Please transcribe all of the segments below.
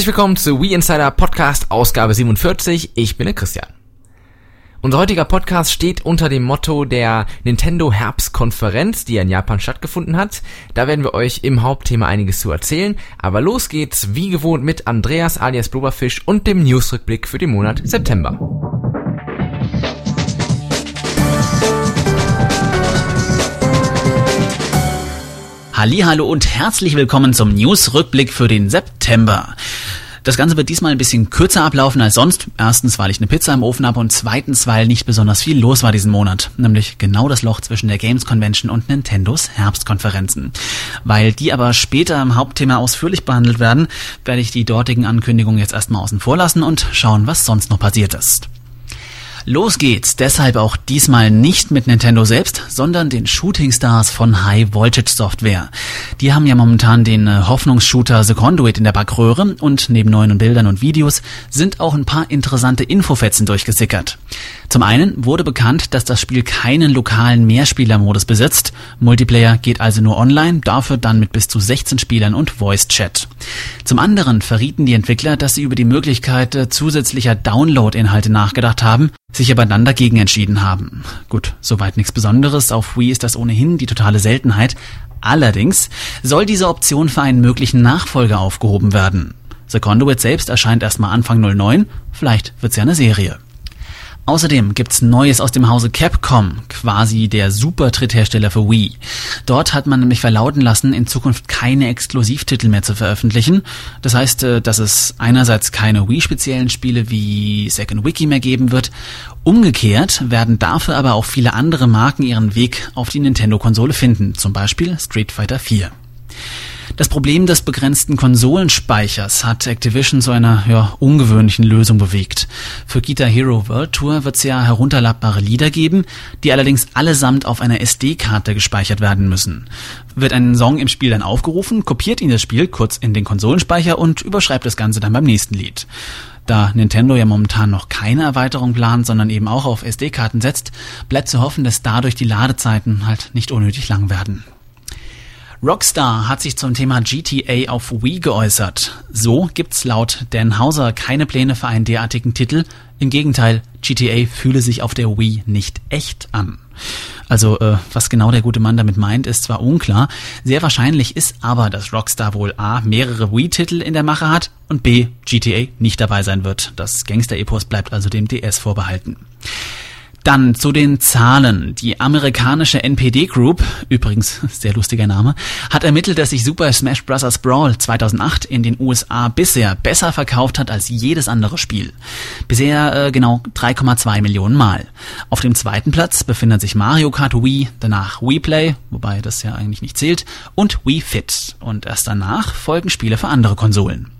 Herzlich willkommen zu We Insider Podcast Ausgabe 47. Ich bin der Christian. Unser heutiger Podcast steht unter dem Motto der Nintendo Herbstkonferenz, die in Japan stattgefunden hat. Da werden wir euch im Hauptthema einiges zu erzählen. Aber los geht's wie gewohnt mit Andreas alias Blubberfisch und dem Newsrückblick für den Monat September. Hallo und herzlich willkommen zum News-Rückblick für den September. Das Ganze wird diesmal ein bisschen kürzer ablaufen als sonst. Erstens, weil ich eine Pizza im Ofen habe und zweitens, weil nicht besonders viel los war diesen Monat. Nämlich genau das Loch zwischen der Games Convention und Nintendos Herbstkonferenzen. Weil die aber später im Hauptthema ausführlich behandelt werden, werde ich die dortigen Ankündigungen jetzt erstmal außen vor lassen und schauen, was sonst noch passiert ist. Los geht's, deshalb auch diesmal nicht mit Nintendo selbst, sondern den Shooting Stars von High Voltage Software. Die haben ja momentan den äh, Hoffnungsshooter The Conduit in der Backröhre und neben neuen Bildern und Videos sind auch ein paar interessante Infofetzen durchgesickert. Zum einen wurde bekannt, dass das Spiel keinen lokalen Mehrspielermodus besitzt. Multiplayer geht also nur online, dafür dann mit bis zu 16 Spielern und Voice Chat. Zum anderen verrieten die Entwickler, dass sie über die Möglichkeit äh, zusätzlicher Download-Inhalte nachgedacht haben, sich aber dann dagegen entschieden haben. Gut, soweit nichts Besonderes, auf Wii ist das ohnehin die totale Seltenheit. Allerdings soll diese Option für einen möglichen Nachfolger aufgehoben werden. The Conduit selbst erscheint erstmal Anfang 09, vielleicht wird's ja eine Serie. Außerdem gibt's Neues aus dem Hause Capcom, quasi der Super-Tritthersteller für Wii. Dort hat man nämlich verlauten lassen, in Zukunft keine Exklusivtitel mehr zu veröffentlichen. Das heißt, äh, dass es einerseits keine Wii-speziellen Spiele wie Second Wiki mehr geben wird. Umgekehrt werden dafür aber auch viele andere Marken ihren Weg auf die Nintendo-Konsole finden, zum Beispiel Street Fighter 4. Das Problem des begrenzten Konsolenspeichers hat Activision zu einer ja, ungewöhnlichen Lösung bewegt. Für Guitar Hero World Tour wird es ja herunterladbare Lieder geben, die allerdings allesamt auf einer SD-Karte gespeichert werden müssen. Wird ein Song im Spiel dann aufgerufen, kopiert ihn das Spiel kurz in den Konsolenspeicher und überschreibt das Ganze dann beim nächsten Lied. Da Nintendo ja momentan noch keine Erweiterung plant, sondern eben auch auf SD-Karten setzt, bleibt zu hoffen, dass dadurch die Ladezeiten halt nicht unnötig lang werden. Rockstar hat sich zum Thema GTA auf Wii geäußert. So gibt's laut Dan Hauser keine Pläne für einen derartigen Titel. Im Gegenteil, GTA fühle sich auf der Wii nicht echt an. Also, äh, was genau der gute Mann damit meint, ist zwar unklar, sehr wahrscheinlich ist aber, dass Rockstar wohl A. mehrere Wii-Titel in der Mache hat und B. GTA nicht dabei sein wird. Das Gangster-Epos bleibt also dem DS vorbehalten. Dann zu den Zahlen. Die amerikanische NPD Group, übrigens sehr lustiger Name, hat ermittelt, dass sich Super Smash Bros. Brawl 2008 in den USA bisher besser verkauft hat als jedes andere Spiel. Bisher äh, genau 3,2 Millionen Mal. Auf dem zweiten Platz befindet sich Mario Kart Wii, danach Wii Play, wobei das ja eigentlich nicht zählt, und Wii Fit. Und erst danach folgen Spiele für andere Konsolen.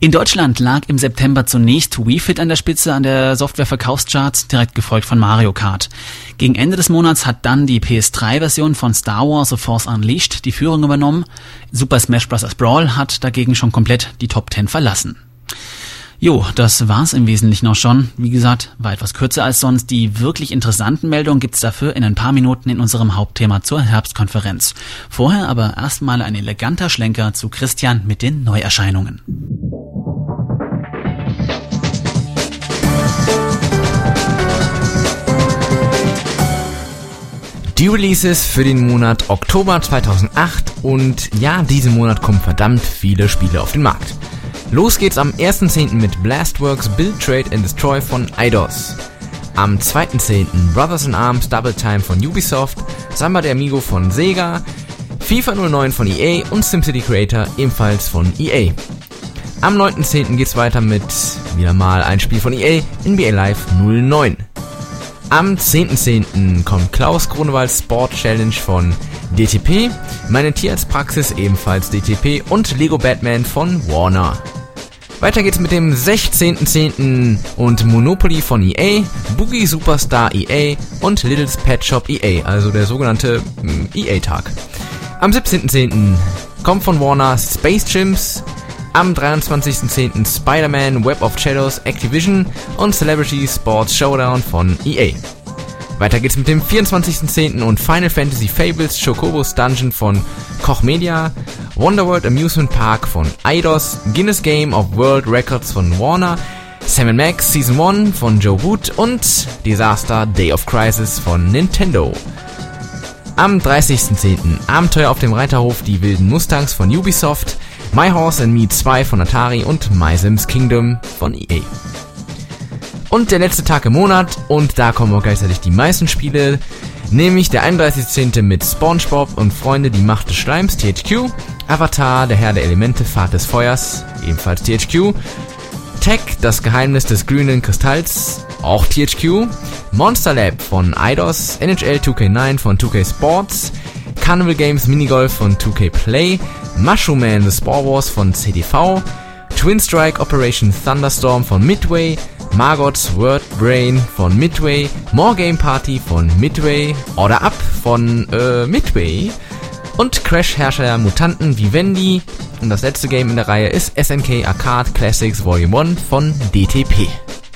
In Deutschland lag im September zunächst Wii Fit an der Spitze an der Software-Verkaufscharts, direkt gefolgt von Mario Kart. Gegen Ende des Monats hat dann die PS3-Version von Star Wars The Force Unleashed die Führung übernommen. Super Smash Bros. Brawl hat dagegen schon komplett die Top 10 verlassen. Jo, das war's im Wesentlichen auch schon. Wie gesagt, war etwas kürzer als sonst. Die wirklich interessanten Meldungen gibt's dafür in ein paar Minuten in unserem Hauptthema zur Herbstkonferenz. Vorher aber erstmal ein eleganter Schlenker zu Christian mit den Neuerscheinungen. Die Releases für den Monat Oktober 2008 und ja, diesen Monat kommen verdammt viele Spiele auf den Markt. Los geht's am 1.10. mit Blastworks Build Trade and Destroy von Eidos. Am 2.10. Brothers in Arms Double Time von Ubisoft, Samba de Amigo von Sega, FIFA 09 von EA und SimCity Creator ebenfalls von EA. Am 9.10. geht's weiter mit wieder mal ein Spiel von EA, NBA Live 09. Am 10.10. kommt Klaus Grunewald Sport Challenge von DTP, meine Tierarztpraxis ebenfalls DTP und Lego Batman von Warner. Weiter geht's mit dem 16.10. und Monopoly von EA, Boogie Superstar EA und Little's Pet Shop EA, also der sogenannte hm, EA-Tag. Am 17.10. kommt von Warner Space Chimps, am 23.10. Spider-Man Web of Shadows Activision und Celebrity Sports Showdown von EA. Weiter geht's mit dem 24.10. und Final Fantasy Fables Chocobos Dungeon von Koch Media Wonderworld Amusement Park von Eidos, Guinness Game of World Records von Warner, Sam Max Season 1 von Joe Wood und Disaster Day of Crisis von Nintendo. Am 30.10. Abenteuer auf dem Reiterhof Die wilden Mustangs von Ubisoft, My Horse and Me 2 von Atari und My Sims Kingdom von EA. Und der letzte Tag im Monat und da kommen auch gleichzeitig die meisten Spiele, nämlich der 31.10. mit SpongeBob und Freunde Die Macht des Schleims THQ, Avatar, der Herr der Elemente, Fahrt des Feuers, ebenfalls THQ, Tech, das Geheimnis des grünen Kristalls, auch THQ, Monster Lab von Eidos, NHL 2K9 von 2K Sports, Carnival Games Minigolf von 2K Play, Mushroom Man The Spore Wars von CDV, Twin Strike Operation Thunderstorm von Midway, Margot's Word Brain von Midway, More Game Party von Midway, Order Up von äh, Midway und Crash Herrscher Mutanten Vivendi. Und das letzte Game in der Reihe ist SNK Arcade Classics Volume 1 von DTP.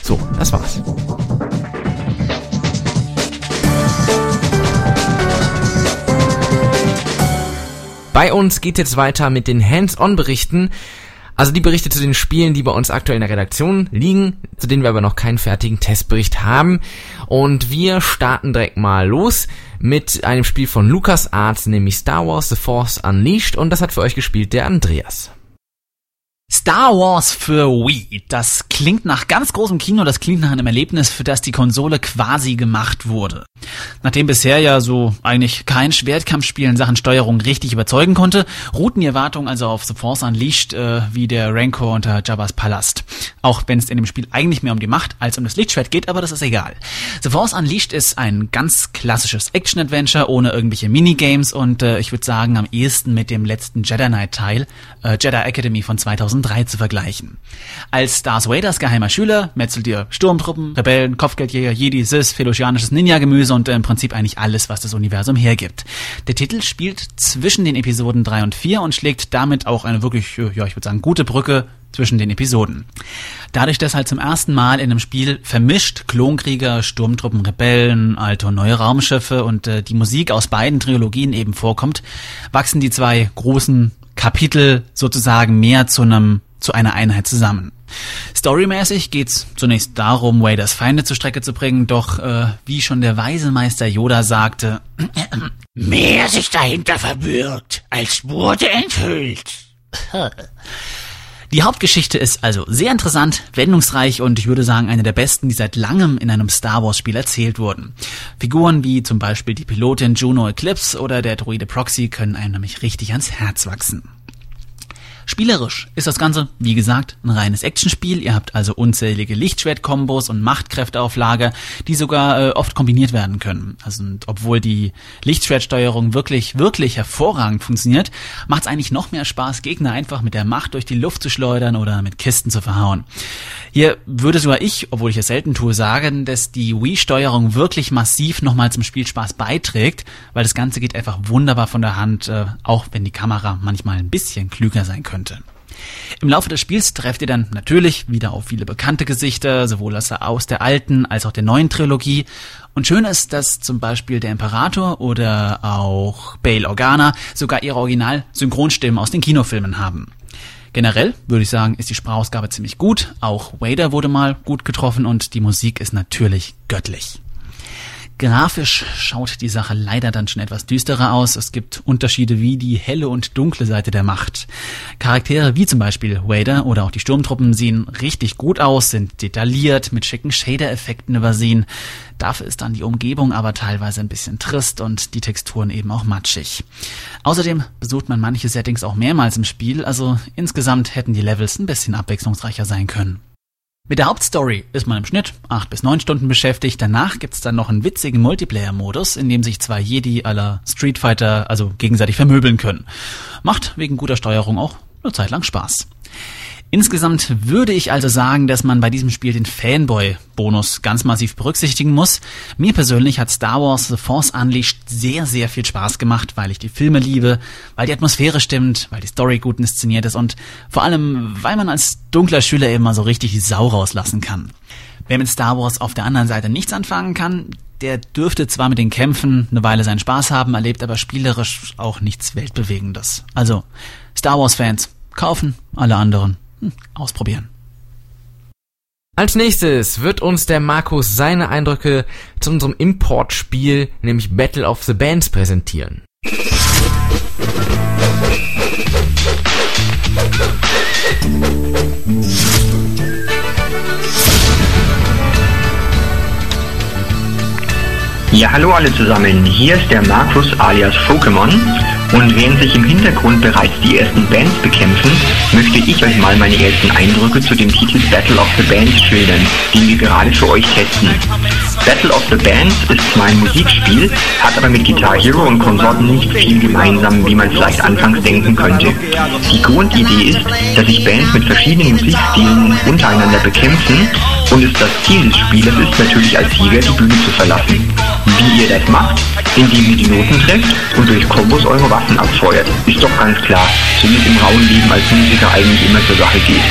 So, das war's. Bei uns geht jetzt weiter mit den Hands-on-Berichten. Also die Berichte zu den Spielen, die bei uns aktuell in der Redaktion liegen, zu denen wir aber noch keinen fertigen Testbericht haben. Und wir starten direkt mal los mit einem Spiel von LucasArts, nämlich Star Wars The Force Unleashed. Und das hat für euch gespielt der Andreas. Star Wars für Wii. Das klingt nach ganz großem Kino, das klingt nach einem Erlebnis, für das die Konsole quasi gemacht wurde. Nachdem bisher ja so eigentlich kein Schwertkampfspiel in Sachen Steuerung richtig überzeugen konnte, ruhten die Erwartungen also auf The Force Unleashed äh, wie der Rancor unter Jabba's Palast. Auch wenn es in dem Spiel eigentlich mehr um die Macht als um das Lichtschwert geht, aber das ist egal. The Force Unleashed ist ein ganz klassisches Action-Adventure ohne irgendwelche Minigames und äh, ich würde sagen am ehesten mit dem letzten Jedi Knight Teil, äh, Jedi Academy von 2000 2003 zu vergleichen. Als Darth Vaders geheimer Schüler metzelt ihr Sturmtruppen, Rebellen, Kopfgeldjäger, Jedi, Sith, Felosianisches Ninja-Gemüse und im Prinzip eigentlich alles, was das Universum hergibt. Der Titel spielt zwischen den Episoden 3 und 4 und schlägt damit auch eine wirklich, äh, ja, ich würde sagen, gute Brücke zwischen den Episoden. Dadurch, dass halt zum ersten Mal in einem Spiel vermischt Klonkrieger, Sturmtruppen, Rebellen, alte und neue Raumschiffe und äh, die Musik aus beiden Trilogien eben vorkommt, wachsen die zwei großen Kapitel sozusagen mehr zu einem zu einer Einheit zusammen. Storymäßig geht's zunächst darum, Waders Feinde zur Strecke zu bringen, doch äh, wie schon der weise Meister Yoda sagte, mehr sich dahinter verbirgt, als wurde enthüllt. Die Hauptgeschichte ist also sehr interessant, wendungsreich und ich würde sagen eine der besten, die seit langem in einem Star Wars Spiel erzählt wurden. Figuren wie zum Beispiel die Pilotin Juno Eclipse oder der Droide Proxy können einem nämlich richtig ans Herz wachsen. Spielerisch ist das Ganze, wie gesagt, ein reines Actionspiel. Ihr habt also unzählige Lichtschwert-Kombos und Machtkräfteauflage, die sogar äh, oft kombiniert werden können. Also und obwohl die Lichtschwertsteuerung wirklich, wirklich hervorragend funktioniert, macht es eigentlich noch mehr Spaß, Gegner einfach mit der Macht durch die Luft zu schleudern oder mit Kisten zu verhauen. Hier würde sogar ich, obwohl ich es selten tue, sagen, dass die Wii-Steuerung wirklich massiv nochmal zum Spielspaß beiträgt, weil das Ganze geht einfach wunderbar von der Hand, äh, auch wenn die Kamera manchmal ein bisschen klüger sein könnte könnte. Im Laufe des Spiels trefft ihr dann natürlich wieder auf viele bekannte Gesichter, sowohl aus der alten als auch der neuen Trilogie. Und schön ist, dass zum Beispiel der Imperator oder auch Bale Organa sogar ihre Original-Synchronstimmen aus den Kinofilmen haben. Generell würde ich sagen, ist die Sprachausgabe ziemlich gut. Auch Wader wurde mal gut getroffen und die Musik ist natürlich göttlich. Grafisch schaut die Sache leider dann schon etwas düsterer aus. Es gibt Unterschiede wie die helle und dunkle Seite der Macht. Charaktere wie zum Beispiel Wader oder auch die Sturmtruppen sehen richtig gut aus, sind detailliert, mit schicken Shader-Effekten übersehen. Dafür ist dann die Umgebung aber teilweise ein bisschen trist und die Texturen eben auch matschig. Außerdem besucht man manche Settings auch mehrmals im Spiel, also insgesamt hätten die Levels ein bisschen abwechslungsreicher sein können. Mit der Hauptstory ist man im Schnitt acht bis neun Stunden beschäftigt. Danach gibt's dann noch einen witzigen Multiplayer-Modus, in dem sich zwei Jedi aller Street Fighter also gegenseitig vermöbeln können. Macht wegen guter Steuerung auch eine Zeit lang Spaß. Insgesamt würde ich also sagen, dass man bei diesem Spiel den Fanboy-Bonus ganz massiv berücksichtigen muss. Mir persönlich hat Star Wars The Force Unleashed sehr, sehr viel Spaß gemacht, weil ich die Filme liebe, weil die Atmosphäre stimmt, weil die Story gut inszeniert ist und vor allem, weil man als dunkler Schüler immer so richtig die Sau rauslassen kann. Wer mit Star Wars auf der anderen Seite nichts anfangen kann, der dürfte zwar mit den Kämpfen eine Weile seinen Spaß haben, erlebt aber spielerisch auch nichts Weltbewegendes. Also, Star Wars-Fans, kaufen, alle anderen ausprobieren. Als nächstes wird uns der Markus seine Eindrücke zu unserem Importspiel, nämlich Battle of the Bands, präsentieren. Ja, hallo alle zusammen. Hier ist der Markus alias Pokémon und während sich im Hintergrund bereits die ersten Bands bekämpfen, möchte ich euch mal meine ersten Eindrücke zu dem Titel Battle of the Bands schildern, den wir gerade für euch testen. Battle of the Bands ist zwar ein Musikspiel, hat aber mit Guitar Hero und Konsorten nicht viel gemeinsam, wie man vielleicht anfangs denken könnte. Die Grundidee ist, dass sich Bands mit verschiedenen Musikstilen untereinander bekämpfen und es das Ziel des Spielers ist natürlich als Sieger die Bühne zu verlassen. Wie ihr das macht, indem ihr die Noten trefft und durch Kombos eure Waffen abfeuert, ist doch ganz klar, so wie es im rauen Leben als Musiker eigentlich immer zur Sache geht.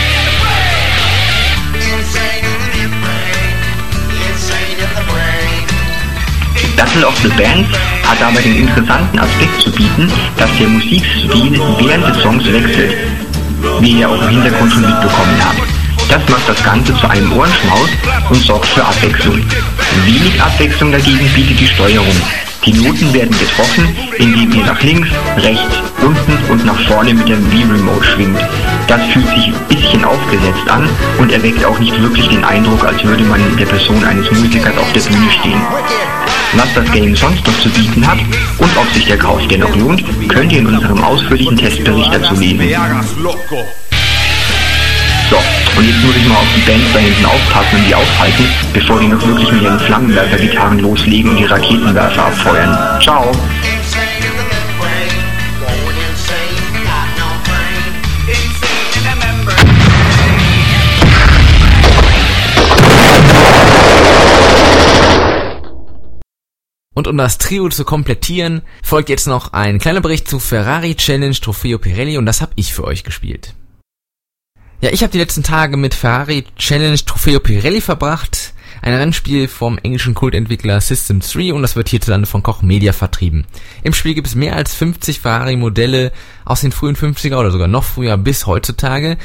Battle of the Bands hat aber den interessanten Aspekt zu bieten, dass der Musikstil während des Songs wechselt, wie ihr auch im Hintergrund schon mitbekommen habt. Das macht das Ganze zu einem Ohrenschmaus und sorgt für Abwechslung. Wenig Abwechslung dagegen bietet die Steuerung. Die Noten werden getroffen, indem ihr nach links, rechts, unten und nach vorne mit dem Wii-Remote schwingt. Das fühlt sich ein bisschen aufgesetzt an und erweckt auch nicht wirklich den Eindruck, als würde man der Person eines Musikers auf der Bühne stehen. Was das Game sonst noch zu bieten hat und ob sich der Kauf dennoch lohnt, könnt ihr in unserem ausführlichen Testbericht dazu lesen. Und jetzt muss ich mal auf die Bands da hinten aufpassen und die aufhalten, bevor die noch wirklich mit ihren Flammenwerfer-Gitarren loslegen und die Raketenwerfer abfeuern. Ciao! Und um das Trio zu komplettieren, folgt jetzt noch ein kleiner Bericht zu Ferrari Challenge Trofeo Pirelli und das habe ich für euch gespielt. Ja, ich habe die letzten Tage mit Ferrari Challenge Trofeo Pirelli verbracht, ein Rennspiel vom englischen Kultentwickler System 3 und das wird hierzulande von Koch Media vertrieben. Im Spiel gibt es mehr als 50 Ferrari-Modelle aus den frühen 50er oder sogar noch früher bis heutzutage.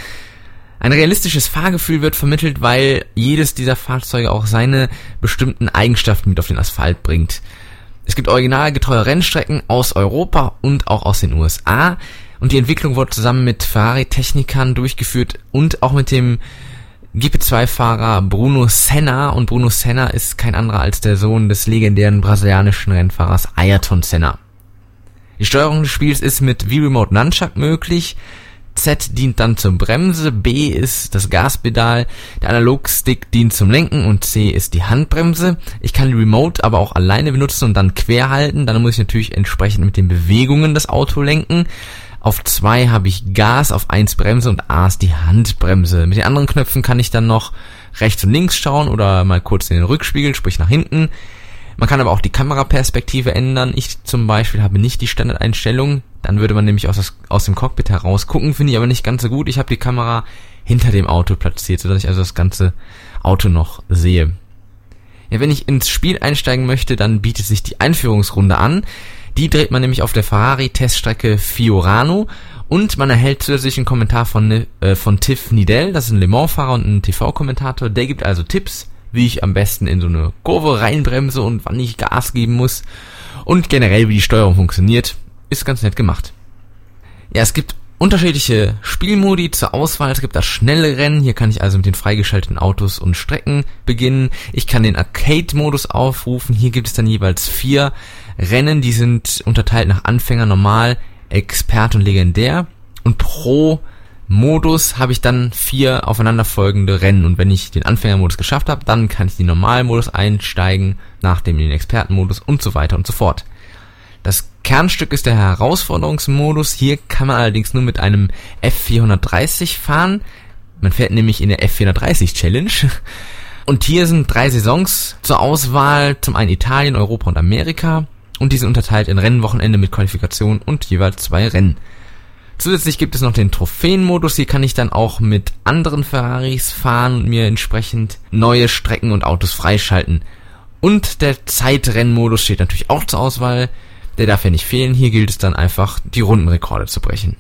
Ein realistisches Fahrgefühl wird vermittelt, weil jedes dieser Fahrzeuge auch seine bestimmten Eigenschaften mit auf den Asphalt bringt. Es gibt originalgetreue Rennstrecken aus Europa und auch aus den USA. Und die Entwicklung wurde zusammen mit Ferrari-Technikern durchgeführt und auch mit dem GP2-Fahrer Bruno Senna. Und Bruno Senna ist kein anderer als der Sohn des legendären brasilianischen Rennfahrers Ayrton Senna. Die Steuerung des Spiels ist mit V-Remote Nunchuck möglich. Z dient dann zur Bremse, B ist das Gaspedal, der Analogstick dient zum Lenken und C ist die Handbremse. Ich kann die Remote aber auch alleine benutzen und dann quer halten. Dann muss ich natürlich entsprechend mit den Bewegungen das Auto lenken. Auf zwei habe ich Gas, auf eins Bremse und A ist die Handbremse. Mit den anderen Knöpfen kann ich dann noch rechts und links schauen oder mal kurz in den Rückspiegel, sprich nach hinten. Man kann aber auch die Kameraperspektive ändern. Ich zum Beispiel habe nicht die Standardeinstellung. Dann würde man nämlich aus, das, aus dem Cockpit heraus gucken, finde ich aber nicht ganz so gut. Ich habe die Kamera hinter dem Auto platziert, sodass ich also das ganze Auto noch sehe. Ja, wenn ich ins Spiel einsteigen möchte, dann bietet sich die Einführungsrunde an. Die dreht man nämlich auf der Ferrari-Teststrecke Fiorano und man erhält zusätzlich einen Kommentar von, äh, von Tiff Nidell, das ist ein Le Mans-Fahrer und ein TV-Kommentator. Der gibt also Tipps, wie ich am besten in so eine Kurve reinbremse und wann ich Gas geben muss und generell wie die Steuerung funktioniert. Ist ganz nett gemacht. Ja, es gibt unterschiedliche Spielmodi zur Auswahl. Es gibt das schnelle Rennen. Hier kann ich also mit den freigeschalteten Autos und Strecken beginnen. Ich kann den Arcade-Modus aufrufen. Hier gibt es dann jeweils vier Rennen, die sind unterteilt nach Anfänger, Normal, Expert und Legendär. Und pro Modus habe ich dann vier aufeinanderfolgende Rennen. Und wenn ich den Anfängermodus geschafft habe, dann kann ich in den Normalmodus einsteigen, nach dem in den Expertenmodus und so weiter und so fort. Das Kernstück ist der Herausforderungsmodus. Hier kann man allerdings nur mit einem F430 fahren. Man fährt nämlich in der F430 Challenge. Und hier sind drei Saisons zur Auswahl. Zum einen Italien, Europa und Amerika und die sind unterteilt in Rennwochenende mit Qualifikation und jeweils zwei Rennen. Zusätzlich gibt es noch den Trophäenmodus, hier kann ich dann auch mit anderen Ferraris fahren und mir entsprechend neue Strecken und Autos freischalten. Und der Zeitrennmodus steht natürlich auch zur Auswahl. Der darf ja nicht fehlen. Hier gilt es dann einfach, die Rundenrekorde zu brechen.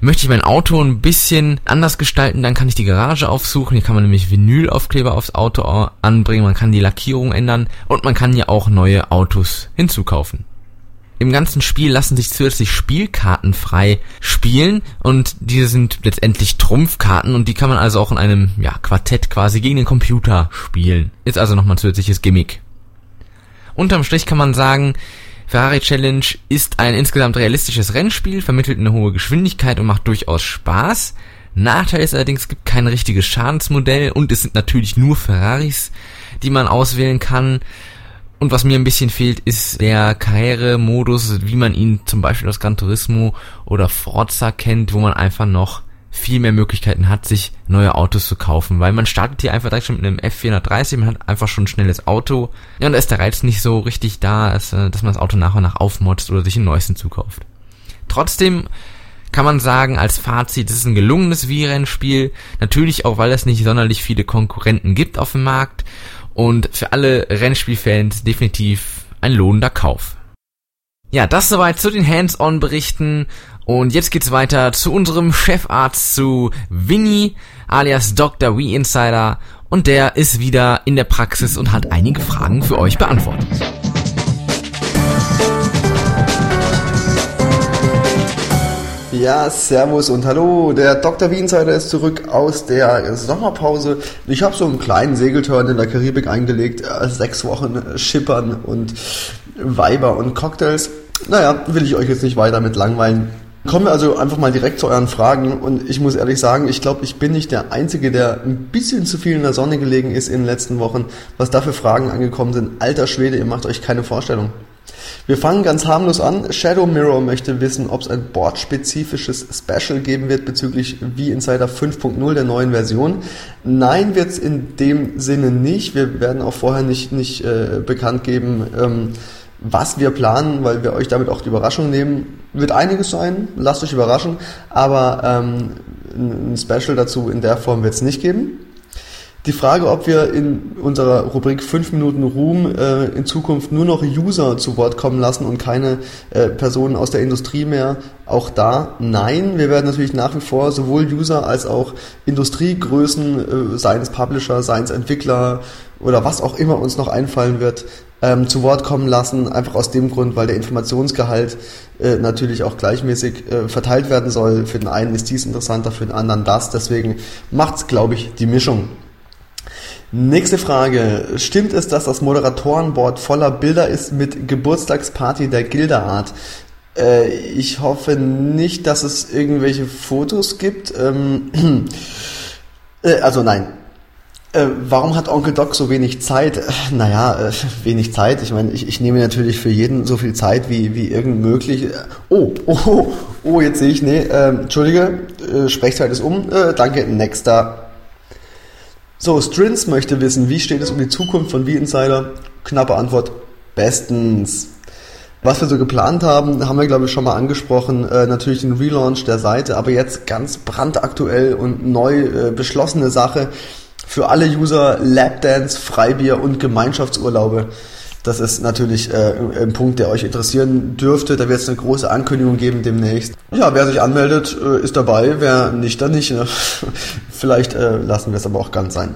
Möchte ich mein Auto ein bisschen anders gestalten, dann kann ich die Garage aufsuchen. Hier kann man nämlich Vinylaufkleber aufs Auto anbringen, man kann die Lackierung ändern und man kann ja auch neue Autos hinzukaufen. Im ganzen Spiel lassen sich zusätzlich Spielkarten frei spielen und diese sind letztendlich Trumpfkarten und die kann man also auch in einem ja, Quartett quasi gegen den Computer spielen. Ist also nochmal ein zusätzliches Gimmick. Unterm Strich kann man sagen, Ferrari Challenge ist ein insgesamt realistisches Rennspiel, vermittelt eine hohe Geschwindigkeit und macht durchaus Spaß. Nachteil ist allerdings, es gibt kein richtiges Schadensmodell und es sind natürlich nur Ferraris, die man auswählen kann. Und was mir ein bisschen fehlt, ist der Karrieremodus, wie man ihn zum Beispiel aus Gran Turismo oder Forza kennt, wo man einfach noch viel mehr Möglichkeiten hat, sich neue Autos zu kaufen, weil man startet hier einfach direkt schon mit einem F430, man hat einfach schon ein schnelles Auto. Ja, und da ist der Reiz nicht so richtig da, dass, äh, dass man das Auto nach und nach aufmotzt oder sich einen neuesten zukauft. Trotzdem kann man sagen, als Fazit, es ist ein gelungenes Wii-Rennspiel. Natürlich auch, weil es nicht sonderlich viele Konkurrenten gibt auf dem Markt. Und für alle Rennspielfans definitiv ein lohnender Kauf. Ja, das soweit zu den Hands-on-Berichten und jetzt geht's weiter zu unserem Chefarzt, zu Winnie, alias Dr. Wii Insider. Und der ist wieder in der Praxis und hat einige Fragen für euch beantwortet. Ja, Servus und Hallo. Der Dr. Wii Insider ist zurück aus der Sommerpause. Ich habe so einen kleinen Segeltörn in der Karibik eingelegt. Äh, sechs Wochen Schippern und Weiber und Cocktails. Naja, will ich euch jetzt nicht weiter mit langweilen. Kommen wir also einfach mal direkt zu euren Fragen und ich muss ehrlich sagen, ich glaube, ich bin nicht der Einzige, der ein bisschen zu viel in der Sonne gelegen ist in den letzten Wochen, was da für Fragen angekommen sind. Alter Schwede, ihr macht euch keine Vorstellung. Wir fangen ganz harmlos an. Shadow Mirror möchte wissen, ob es ein boardspezifisches Special geben wird bezüglich V-Insider 5.0 der neuen Version. Nein, wird es in dem Sinne nicht. Wir werden auch vorher nicht, nicht äh, bekannt geben, ähm, was wir planen, weil wir euch damit auch die Überraschung nehmen. Wird einiges sein, lasst euch überraschen, aber ähm, ein Special dazu in der Form wird es nicht geben. Die Frage, ob wir in unserer Rubrik 5 Minuten Ruhm äh, in Zukunft nur noch User zu Wort kommen lassen und keine äh, Personen aus der Industrie mehr, auch da nein. Wir werden natürlich nach wie vor sowohl User als auch Industriegrößen, äh, seien es Publisher, seien es Entwickler oder was auch immer uns noch einfallen wird, ähm, zu Wort kommen lassen, einfach aus dem Grund, weil der Informationsgehalt äh, natürlich auch gleichmäßig äh, verteilt werden soll. Für den einen ist dies interessanter, für den anderen das. Deswegen macht's, glaube ich, die Mischung. Nächste Frage. Stimmt es, dass das Moderatorenboard voller Bilder ist mit Geburtstagsparty der Gilderart? Äh, ich hoffe nicht, dass es irgendwelche Fotos gibt. Ähm, äh, also nein, äh, warum hat Onkel Doc so wenig Zeit? Äh, naja, äh, wenig Zeit. Ich meine, ich, ich nehme natürlich für jeden so viel Zeit wie, wie irgend möglich. Äh, oh, oh, oh, jetzt sehe ich, nee, äh, Entschuldige, äh, Sprechzeit ist um. Äh, danke, nächster. So, Strins möchte wissen, wie steht es um die Zukunft von V-Insider? Knappe Antwort, bestens. Was wir so geplant haben, haben wir glaube ich schon mal angesprochen. Äh, natürlich den Relaunch der Seite, aber jetzt ganz brandaktuell und neu äh, beschlossene Sache für alle User Lapdance, Freibier und Gemeinschaftsurlaube. Das ist natürlich äh, ein Punkt, der euch interessieren dürfte. Da wird es eine große Ankündigung geben demnächst. Ja, wer sich anmeldet, äh, ist dabei. Wer nicht, dann nicht. Ne? Vielleicht äh, lassen wir es aber auch ganz sein.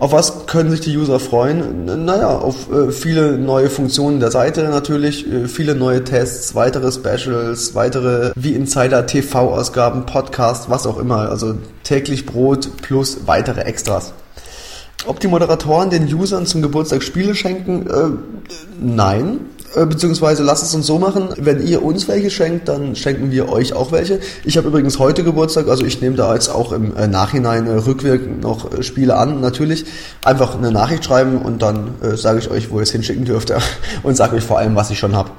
Auf was können sich die User freuen? Naja, auf äh, viele neue Funktionen der Seite natürlich, äh, viele neue Tests, weitere Specials, weitere wie Insider TV-Ausgaben, Podcast, was auch immer. Also täglich Brot plus weitere Extras. Ob die Moderatoren den Usern zum Geburtstag Spiele schenken? Äh, nein. Äh, beziehungsweise lasst es uns so machen, wenn ihr uns welche schenkt, dann schenken wir euch auch welche. Ich habe übrigens heute Geburtstag, also ich nehme da jetzt auch im äh, Nachhinein äh, rückwirkend noch Spiele an, natürlich. Einfach eine Nachricht schreiben und dann äh, sage ich euch, wo ihr es hinschicken dürft und sage euch vor allem, was ich schon habe.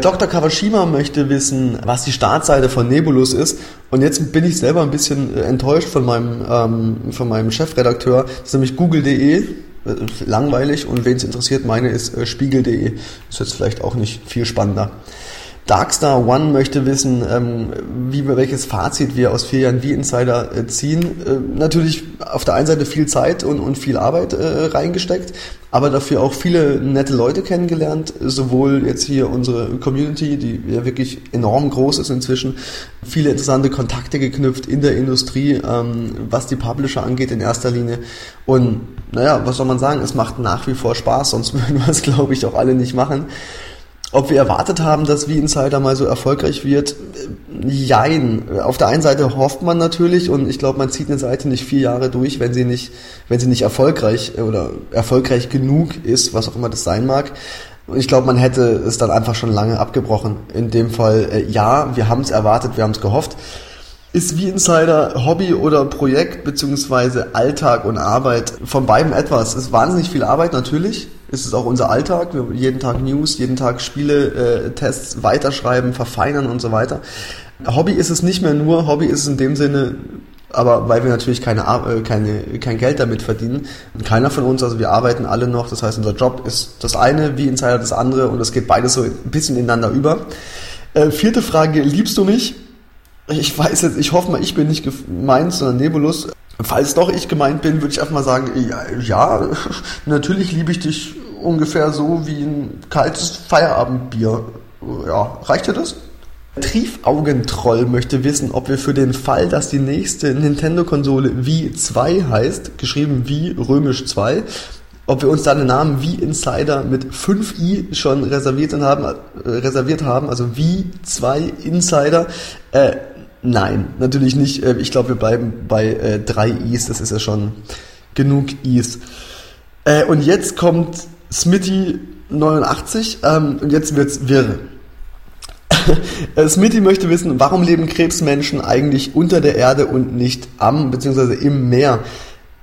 Dr. Kawashima möchte wissen, was die Startseite von Nebulus ist. Und jetzt bin ich selber ein bisschen enttäuscht von meinem, ähm, von meinem Chefredakteur. Das ist nämlich google.de langweilig und wen es interessiert, meine ist äh, spiegel.de. Ist jetzt vielleicht auch nicht viel spannender. Darkstar One möchte wissen, ähm, wie wir welches Fazit wir aus vier Jahren wie Insider äh, ziehen. Äh, natürlich auf der einen Seite viel Zeit und, und viel Arbeit äh, reingesteckt, aber dafür auch viele nette Leute kennengelernt. Sowohl jetzt hier unsere Community, die ja wirklich enorm groß ist inzwischen, viele interessante Kontakte geknüpft in der Industrie, ähm, was die Publisher angeht in erster Linie. Und naja, was soll man sagen? Es macht nach wie vor Spaß, sonst würden wir es, glaube ich, auch alle nicht machen. Ob wir erwartet haben, dass wie Insider mal so erfolgreich wird, jein. Auf der einen Seite hofft man natürlich und ich glaube, man zieht eine Seite nicht vier Jahre durch, wenn sie nicht, wenn sie nicht erfolgreich oder erfolgreich genug ist, was auch immer das sein mag. Und ich glaube, man hätte es dann einfach schon lange abgebrochen. In dem Fall, äh, ja, wir haben es erwartet, wir haben es gehofft. Ist wie Insider Hobby oder Projekt beziehungsweise Alltag und Arbeit von beidem etwas. Es ist wahnsinnig viel Arbeit natürlich. Es ist auch unser Alltag. Wir jeden Tag News, jeden Tag Spiele, äh, Tests weiterschreiben, verfeinern und so weiter. Hobby ist es nicht mehr nur. Hobby ist es in dem Sinne, aber weil wir natürlich keine, äh, keine, kein Geld damit verdienen. Und keiner von uns, also wir arbeiten alle noch. Das heißt, unser Job ist das eine, wie Insider das andere und es geht beides so ein bisschen ineinander über. Äh, vierte Frage, liebst du mich? Ich weiß jetzt, ich hoffe mal, ich bin nicht gemeint, sondern Nebulus. Falls doch ich gemeint bin, würde ich einfach mal sagen, ja, ja, natürlich liebe ich dich ungefähr so wie ein kaltes Feierabendbier. Ja, reicht dir das? Triefaugentroll möchte wissen, ob wir für den Fall, dass die nächste Nintendo-Konsole Wii 2 heißt, geschrieben wie römisch 2, ob wir uns da den Namen Wii Insider mit 5i schon reserviert haben, äh, reserviert haben also Wii 2 Insider. Äh, Nein, natürlich nicht. Äh, ich glaube, wir bleiben bei äh, drei Is. Das ist ja schon genug Is. Äh, und jetzt kommt Smitty 89 ähm, und jetzt wird's wirr. Smitty möchte wissen, warum leben Krebsmenschen eigentlich unter der Erde und nicht am bzw. im Meer?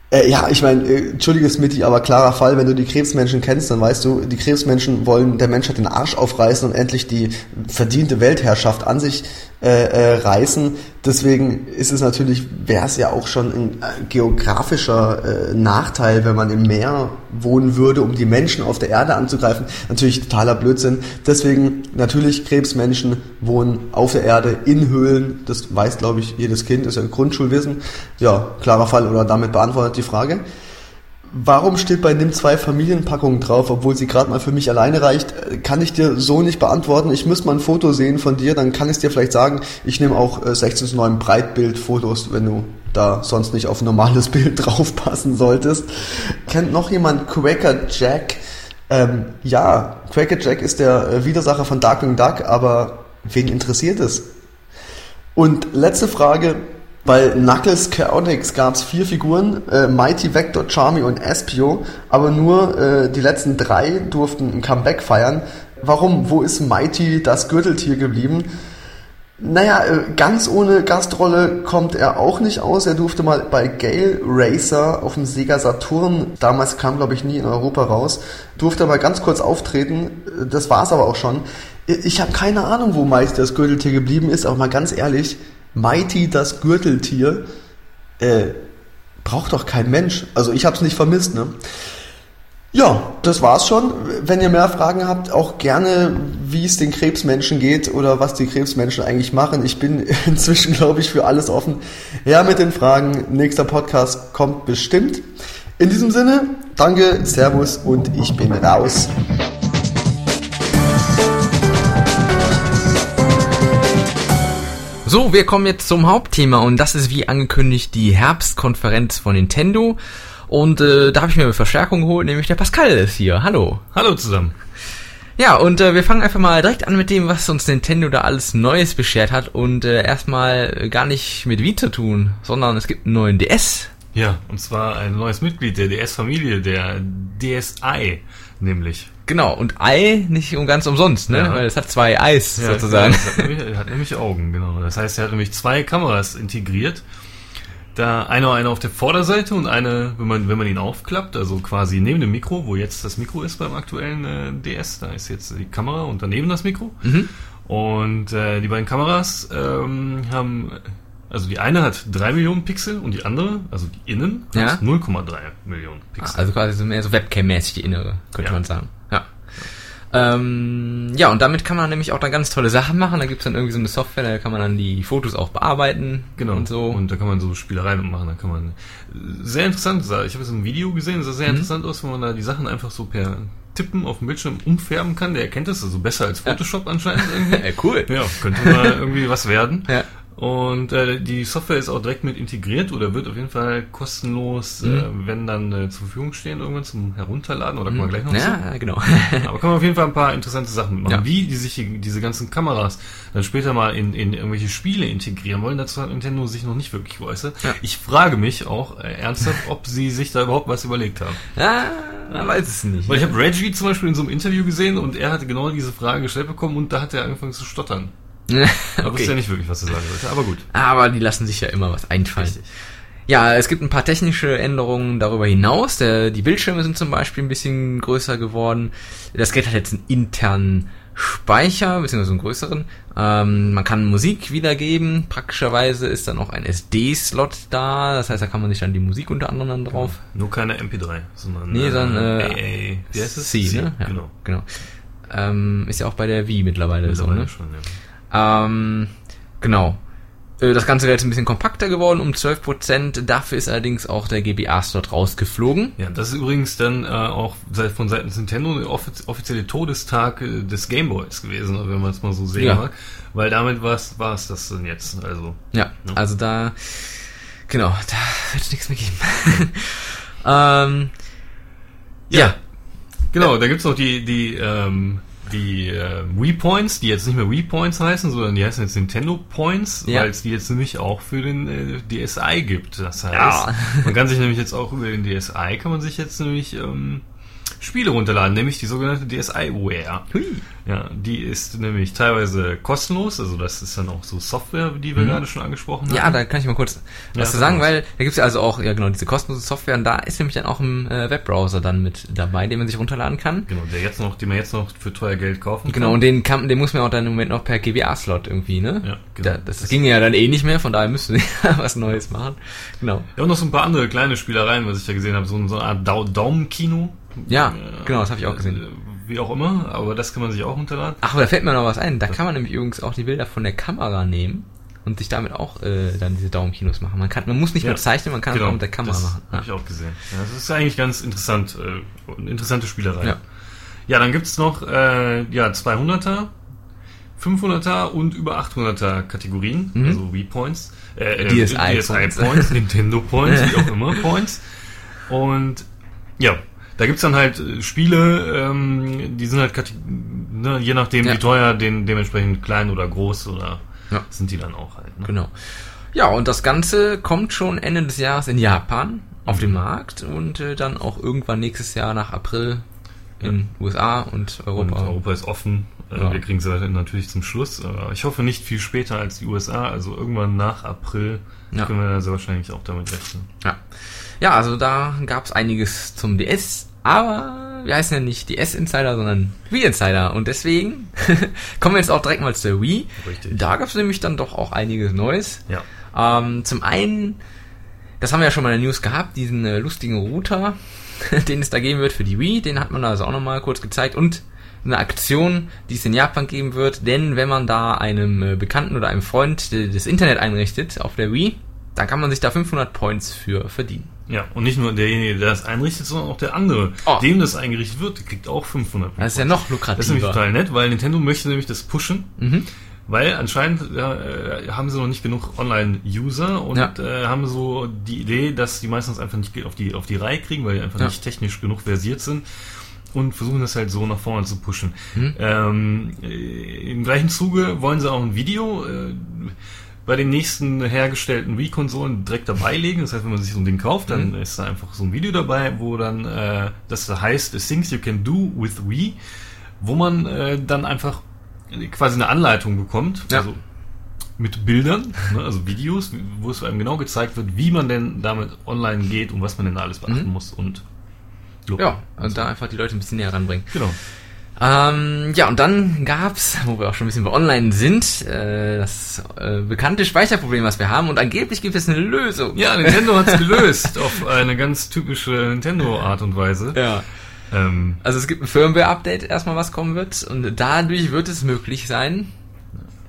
Äh, ja, ich meine, äh, entschuldige Smitty, aber klarer Fall, wenn du die Krebsmenschen kennst, dann weißt du, die Krebsmenschen wollen der Menschheit den Arsch aufreißen und endlich die verdiente Weltherrschaft an sich äh, äh, reißen. Deswegen ist es natürlich, wäre es ja auch schon ein äh, geografischer äh, Nachteil, wenn man im Meer wohnen würde, um die Menschen auf der Erde anzugreifen. Natürlich totaler Blödsinn. Deswegen natürlich Krebsmenschen wohnen auf der Erde in Höhlen. Das weiß, glaube ich, jedes Kind, ist ja Grundschulwissen. Ja, klarer Fall oder damit beantwortet die Frage. Warum steht bei NIM zwei Familienpackungen drauf, obwohl sie gerade mal für mich alleine reicht? Kann ich dir so nicht beantworten. Ich muss mal ein Foto sehen von dir, dann kann ich dir vielleicht sagen. Ich nehme auch 16 zu 9 Breitbildfotos, wenn du da sonst nicht auf ein normales Bild draufpassen solltest. Kennt noch jemand Quaker Jack? Ähm, ja, Quaker Jack ist der äh, Widersacher von Darkwing Duck, aber wen interessiert es? Und letzte Frage, bei Knuckles Chaotix gab es vier Figuren, äh, Mighty, Vector, Charmy und Espio, aber nur äh, die letzten drei durften ein Comeback feiern. Warum? Wo ist Mighty, das Gürteltier, geblieben? Naja, äh, ganz ohne Gastrolle kommt er auch nicht aus. Er durfte mal bei Gale Racer auf dem Sega Saturn, damals kam glaube ich nie in Europa raus, durfte mal ganz kurz auftreten. Das war's aber auch schon. Ich habe keine Ahnung, wo Mighty das Gürteltier geblieben ist, aber mal ganz ehrlich, Mighty das Gürteltier äh, braucht doch kein Mensch. Also ich habe es nicht vermisst. Ne? Ja, das war's schon. Wenn ihr mehr Fragen habt, auch gerne, wie es den Krebsmenschen geht oder was die Krebsmenschen eigentlich machen. Ich bin inzwischen, glaube ich, für alles offen. Ja, mit den Fragen. Nächster Podcast kommt bestimmt. In diesem Sinne, danke, Servus und ich bin raus. So, wir kommen jetzt zum Hauptthema und das ist wie angekündigt die Herbstkonferenz von Nintendo. Und äh, da habe ich mir eine Verstärkung geholt, nämlich der Pascal ist hier. Hallo. Hallo zusammen. Ja, und äh, wir fangen einfach mal direkt an mit dem, was uns Nintendo da alles Neues beschert hat. Und äh, erstmal gar nicht mit Wii zu tun, sondern es gibt einen neuen DS. Ja, und zwar ein neues Mitglied der DS-Familie, der DSi nämlich. Genau, und Ei nicht um ganz umsonst, ne? Ja. Weil es hat zwei Eis ja, sozusagen. Genau, es hat nämlich, hat nämlich Augen, genau. Das heißt, er hat nämlich zwei Kameras integriert. Da eine, eine auf der Vorderseite und eine, wenn man, wenn man ihn aufklappt, also quasi neben dem Mikro, wo jetzt das Mikro ist beim aktuellen äh, DS, da ist jetzt die Kamera und daneben das Mikro. Mhm. Und äh, die beiden Kameras ähm, haben also die eine hat 3 Millionen Pixel und die andere, also die Innen, ja? hat 0,3 Millionen Pixel. Also quasi mehr so Webcam-mäßig die innere, könnte ja. man sagen. Ja. Ähm, ja, und damit kann man nämlich auch dann ganz tolle Sachen machen. Da gibt's dann irgendwie so eine Software, da kann man dann die Fotos auch bearbeiten. Genau. Und so. Und da kann man so Spielereien machen. Da kann man sehr interessant. Ich habe jetzt ein Video gesehen, das sah sehr Mhm. interessant aus, wenn man da die Sachen einfach so per Tippen auf dem Bildschirm umfärben kann. Der erkennt das also besser als Photoshop anscheinend irgendwie. äh, cool. Ja, könnte mal irgendwie was werden. Ja. Und äh, die Software ist auch direkt mit integriert oder wird auf jeden Fall kostenlos, Mhm. äh, wenn dann äh, zur Verfügung stehen, irgendwann zum Herunterladen oder kommen wir gleich noch zu. Ja, genau. Aber kann man auf jeden Fall ein paar interessante Sachen mitmachen. Ja. Wie die sich die, diese ganzen Kameras dann später mal in, in irgendwelche Spiele integrieren wollen, dazu hat Nintendo sich noch nicht wirklich geäußert. Ja. Ich frage mich auch äh, ernsthaft, ob sie sich da überhaupt was überlegt haben. ja, man weiß es nicht. Weil ich habe Reggie zum Beispiel in so einem Interview gesehen und er hatte genau diese Frage gestellt bekommen und da hat er angefangen zu stottern. Er wusste ja okay. nicht wirklich, was er sagen wollte, aber gut. Aber die lassen sich ja immer was einfallen. Richtig. Ja, es gibt ein paar technische Änderungen darüber hinaus. Der, die Bildschirme sind zum Beispiel ein bisschen größer geworden. Das Gerät hat jetzt einen internen Speicher, beziehungsweise einen größeren. Ähm, man kann Musik wiedergeben. Praktischerweise ist dann auch ein SD-Slot da. Das heißt, da kann man sich dann die Musik unter anderem dann drauf. Nur keine MP3, sondern Nee, sondern äh, AA, wie heißt es? C, ne? Ja, Genau. genau. Ähm, ist ja auch bei der Wii mittlerweile so, Mittlerweile ne? schon, ja. Ähm, genau. Äh, Das Ganze wäre jetzt ein bisschen kompakter geworden um 12%. Dafür ist allerdings auch der GBA-Slot rausgeflogen. Ja, das ist übrigens dann äh, auch von seitens Nintendo der offiz offizielle Todestag äh, des Gameboys gewesen, wenn man es mal so sehen Ja. mag. Weil damit war es es das dann jetzt. Also Ja, Ja. also da, genau, da wird es nichts mehr geben. ähm, ja. genau, da gibt's noch die die ähm, die äh, Wii Points, die jetzt nicht mehr Wii Points heißen, sondern die heißen jetzt Nintendo Points, Ja. weil es die jetzt nämlich auch für den äh, DSi gibt. Das heißt, Ja. man kann sich nämlich jetzt auch über den DSi kann man sich jetzt nämlich ähm, Spiele runterladen, nämlich die sogenannte DSiWare. Ja, die ist nämlich teilweise kostenlos, also das ist dann auch so Software, die wir gerade schon angesprochen haben. Mhm. Ja, da kann ich mal kurz Ja, was zu sag sagen, weil da gibt's ja also auch, ja genau, diese kostenlose Software und da ist nämlich dann auch ein äh, Webbrowser dann mit dabei, den man sich runterladen kann. Genau, der jetzt noch, den man jetzt noch für teuer Geld kaufen Genau, kann. und den kann, den muss man auch dann im Moment noch per GBA-Slot irgendwie, ne? Ja, genau. Da, das, ging ja dann eh nicht mehr, von daher müssen wir was Neues machen. Genau. Ja, und noch so ein paar andere kleine Spielereien, was ich da gesehen habe, so, so eine Art Dau Daumenkino. Ja, Äh, genau, das habe ich auch gesehen. äh, Wie auch immer, aber das kann man sich auch runterladen. Ach, da fällt mir noch was ein. Da kann man nämlich übrigens auch die Bilder von der Kamera nehmen und sich damit auch äh, dann diese Daumenkinos machen. Man kann, man muss nicht Ja, mehr zeichnen, man kann es auch mit der Kamera das machen. Habe ich auch gesehen. Ja, das ist eigentlich ganz interessant, äh, eine interessante Spielerei. Ja. Ja, dann gibt's noch äh, ja, 200er, 500er und über 800er Kategorien, Mhm. also Wii Points, äh, äh, DSi DSi Points. Points, Nintendo Points, wie auch immer Points. Und ja, da gibt's dann halt äh, Spiele, ähm, die sind halt ne, je nachdem Ja. wie teuer, den, dementsprechend klein oder groß oder Ja. sind die dann auch halt. Ne? Genau. Ja, und das Ganze kommt schon Ende des Jahres in Japan auf den Markt und äh, dann auch irgendwann nächstes Jahr nach April in USA und Und Europa. Europa ist offen. Äh, Ja. Wir kriegen sie natürlich zum Schluss. Aber ich hoffe nicht viel später als die USA. Also irgendwann nach April Ja. können wir da sehr wahrscheinlich auch damit rechnen. Ja. ja, also da gab es einiges zum DS, aber wir heißen ja nicht DS Insider, sondern Wii Insider. Und deswegen kommen wir jetzt auch direkt mal zur Wii. Richtig. Da gab es nämlich dann doch auch einiges Neues. Ja. Ähm, zum einen, das haben wir ja schon mal in der News gehabt, diesen äh, lustigen Router, den es da geben wird für die Wii, den hat man also auch nochmal kurz gezeigt und eine Aktion, die es in Japan geben wird, denn wenn man da einem äh, Bekannten oder einem Freund äh, das Internet einrichtet auf der Wii, dann kann man sich da 500 Points für verdienen. Ja, und nicht nur derjenige, der das einrichtet, sondern auch der andere, Oh. dem das eingerichtet wird, kriegt auch 500 Das ist ja noch Das ist nämlich lukrativer. total nett, weil Nintendo möchte nämlich das pushen. Mhm. Weil anscheinend äh, haben sie noch nicht genug Online-User und Ja. äh, haben so die Idee, dass die meistens einfach nicht auf die, auf die Reihe kriegen, weil die einfach Ja. nicht technisch genug versiert sind und versuchen das halt so nach vorne zu pushen. Mhm. Ähm, äh, Im gleichen Zuge wollen sie auch ein Video äh, bei den nächsten hergestellten Wii-Konsolen direkt dabei legen. Das heißt, wenn man sich so ein Ding kauft, dann Mhm. ist da einfach so ein Video dabei, wo dann äh, das da heißt Things You Can Do with Wii, wo man äh, dann einfach quasi eine Anleitung bekommt, Ja. also mit Bildern, ne, also Videos, wo es einem genau gezeigt wird, wie man denn damit online geht und was man denn alles beachten Mhm. muss und Ja, und da einfach die Leute ein bisschen näher ranbringen. Genau. Ähm, ja, und dann gab's, wo wir auch schon ein bisschen bei online sind, äh, das äh, bekannte Speicherproblem, was wir haben. Und angeblich gibt es eine Lösung. Ja, Nintendo hat's gelöst auf eine ganz typische Nintendo-Art und Weise. Ja. Ähm, Also es gibt ein Firmware-Update erstmal, was kommen wird. Und dadurch wird es möglich sein.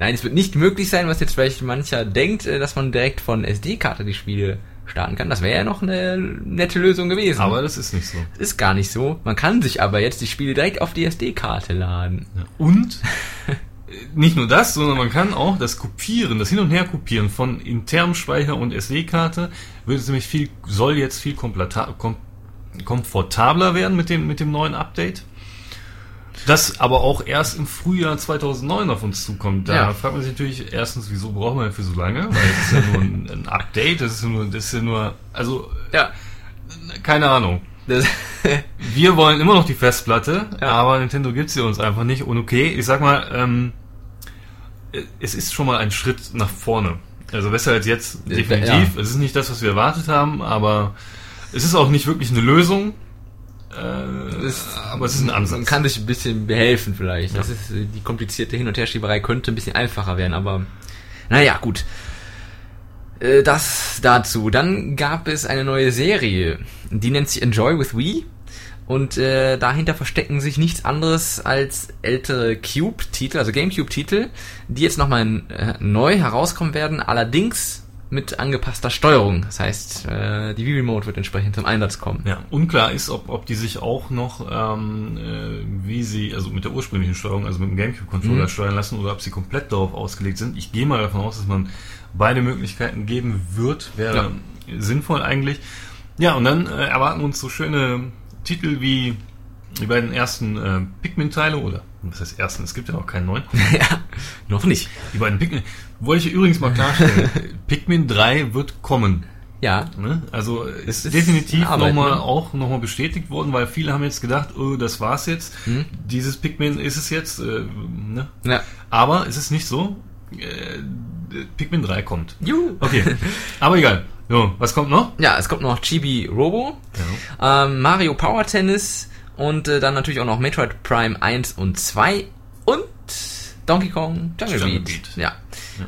Nein, es wird nicht möglich sein, was jetzt vielleicht mancher denkt, äh, dass man direkt von SD-Karte die Spiele starten kann. Das wäre ja noch eine nette Lösung gewesen. aber das ist nicht so. ist gar nicht so. Man kann sich aber jetzt die Spiele direkt auf die SD-Karte laden. Ja. Und nicht nur das, sondern man kann auch das Kopieren, das Hin- und Her-Kopieren von internem Speicher und SD-Karte wird nämlich viel, soll jetzt viel komfortabler werden mit dem, mit dem neuen Update. Das aber auch erst im Frühjahr 2009 auf uns zukommt. Da Ja. fragt man sich natürlich erstens, wieso braucht man für so lange? Weil es ist ja nur ein, ein Update, das ist ja nur, das ist ja nur, also, Ja. keine Ahnung. Wir wollen immer noch die Festplatte, Ja. aber Nintendo gibt sie uns einfach nicht. Und okay, ich sag mal, ähm, es ist schon mal ein Schritt nach vorne. Also besser als jetzt, Ja. definitiv. Es ist nicht das, was wir erwartet haben, aber es ist auch nicht wirklich eine Lösung. Äh, Das- aber es ist ein Ansatz. man kann sich ein bisschen behelfen vielleicht. Das ist, äh, die komplizierte Hin- und Herschieberei könnte ein bisschen einfacher werden, aber naja, gut. Äh, Das dazu. Dann gab es eine neue Serie, die nennt sich Enjoy with Wii. Und äh, dahinter verstecken sich nichts anderes als ältere Cube-Titel, also Gamecube-Titel, die jetzt nochmal äh, neu herauskommen werden, allerdings mit angepasster Steuerung. Das heißt, äh, die Wii-Remote wird entsprechend zum Einsatz kommen. Ja, unklar ist, ob, ob die sich auch noch, ähm, äh, wie sie, also mit der ursprünglichen Steuerung, also mit dem GameCube-Controller Mhm. steuern lassen oder ob sie komplett darauf ausgelegt sind. Ich gehe mal davon aus, dass man beide Möglichkeiten geben wird. Wäre sinnvoll eigentlich. Ja, und dann äh, erwarten uns so schöne Titel wie die beiden ersten äh, Pikmin-Teile oder was heißt ersten? Es gibt ja noch keinen neuen. ja, noch nicht. Die beiden Pikmin. Wollte ich übrigens mal klarstellen. Pikmin 3 wird kommen. Ja, Ne? Also ist, ist definitiv nochmal ne? auch nochmal bestätigt worden, weil viele haben jetzt gedacht, oh, das war's jetzt. Hm? Dieses Pikmin ist es jetzt. Äh, ne? ja. Aber es ist nicht so. Äh, Pikmin 3 kommt. Juhu. Okay, aber egal. So, was kommt noch? Ja, es kommt noch Chibi Robo, ähm, Mario Power Tennis und äh, dann natürlich auch noch Metroid Prime 1 und 2 und Donkey Kong Jungle, Jungle Beat. Beat. Ja.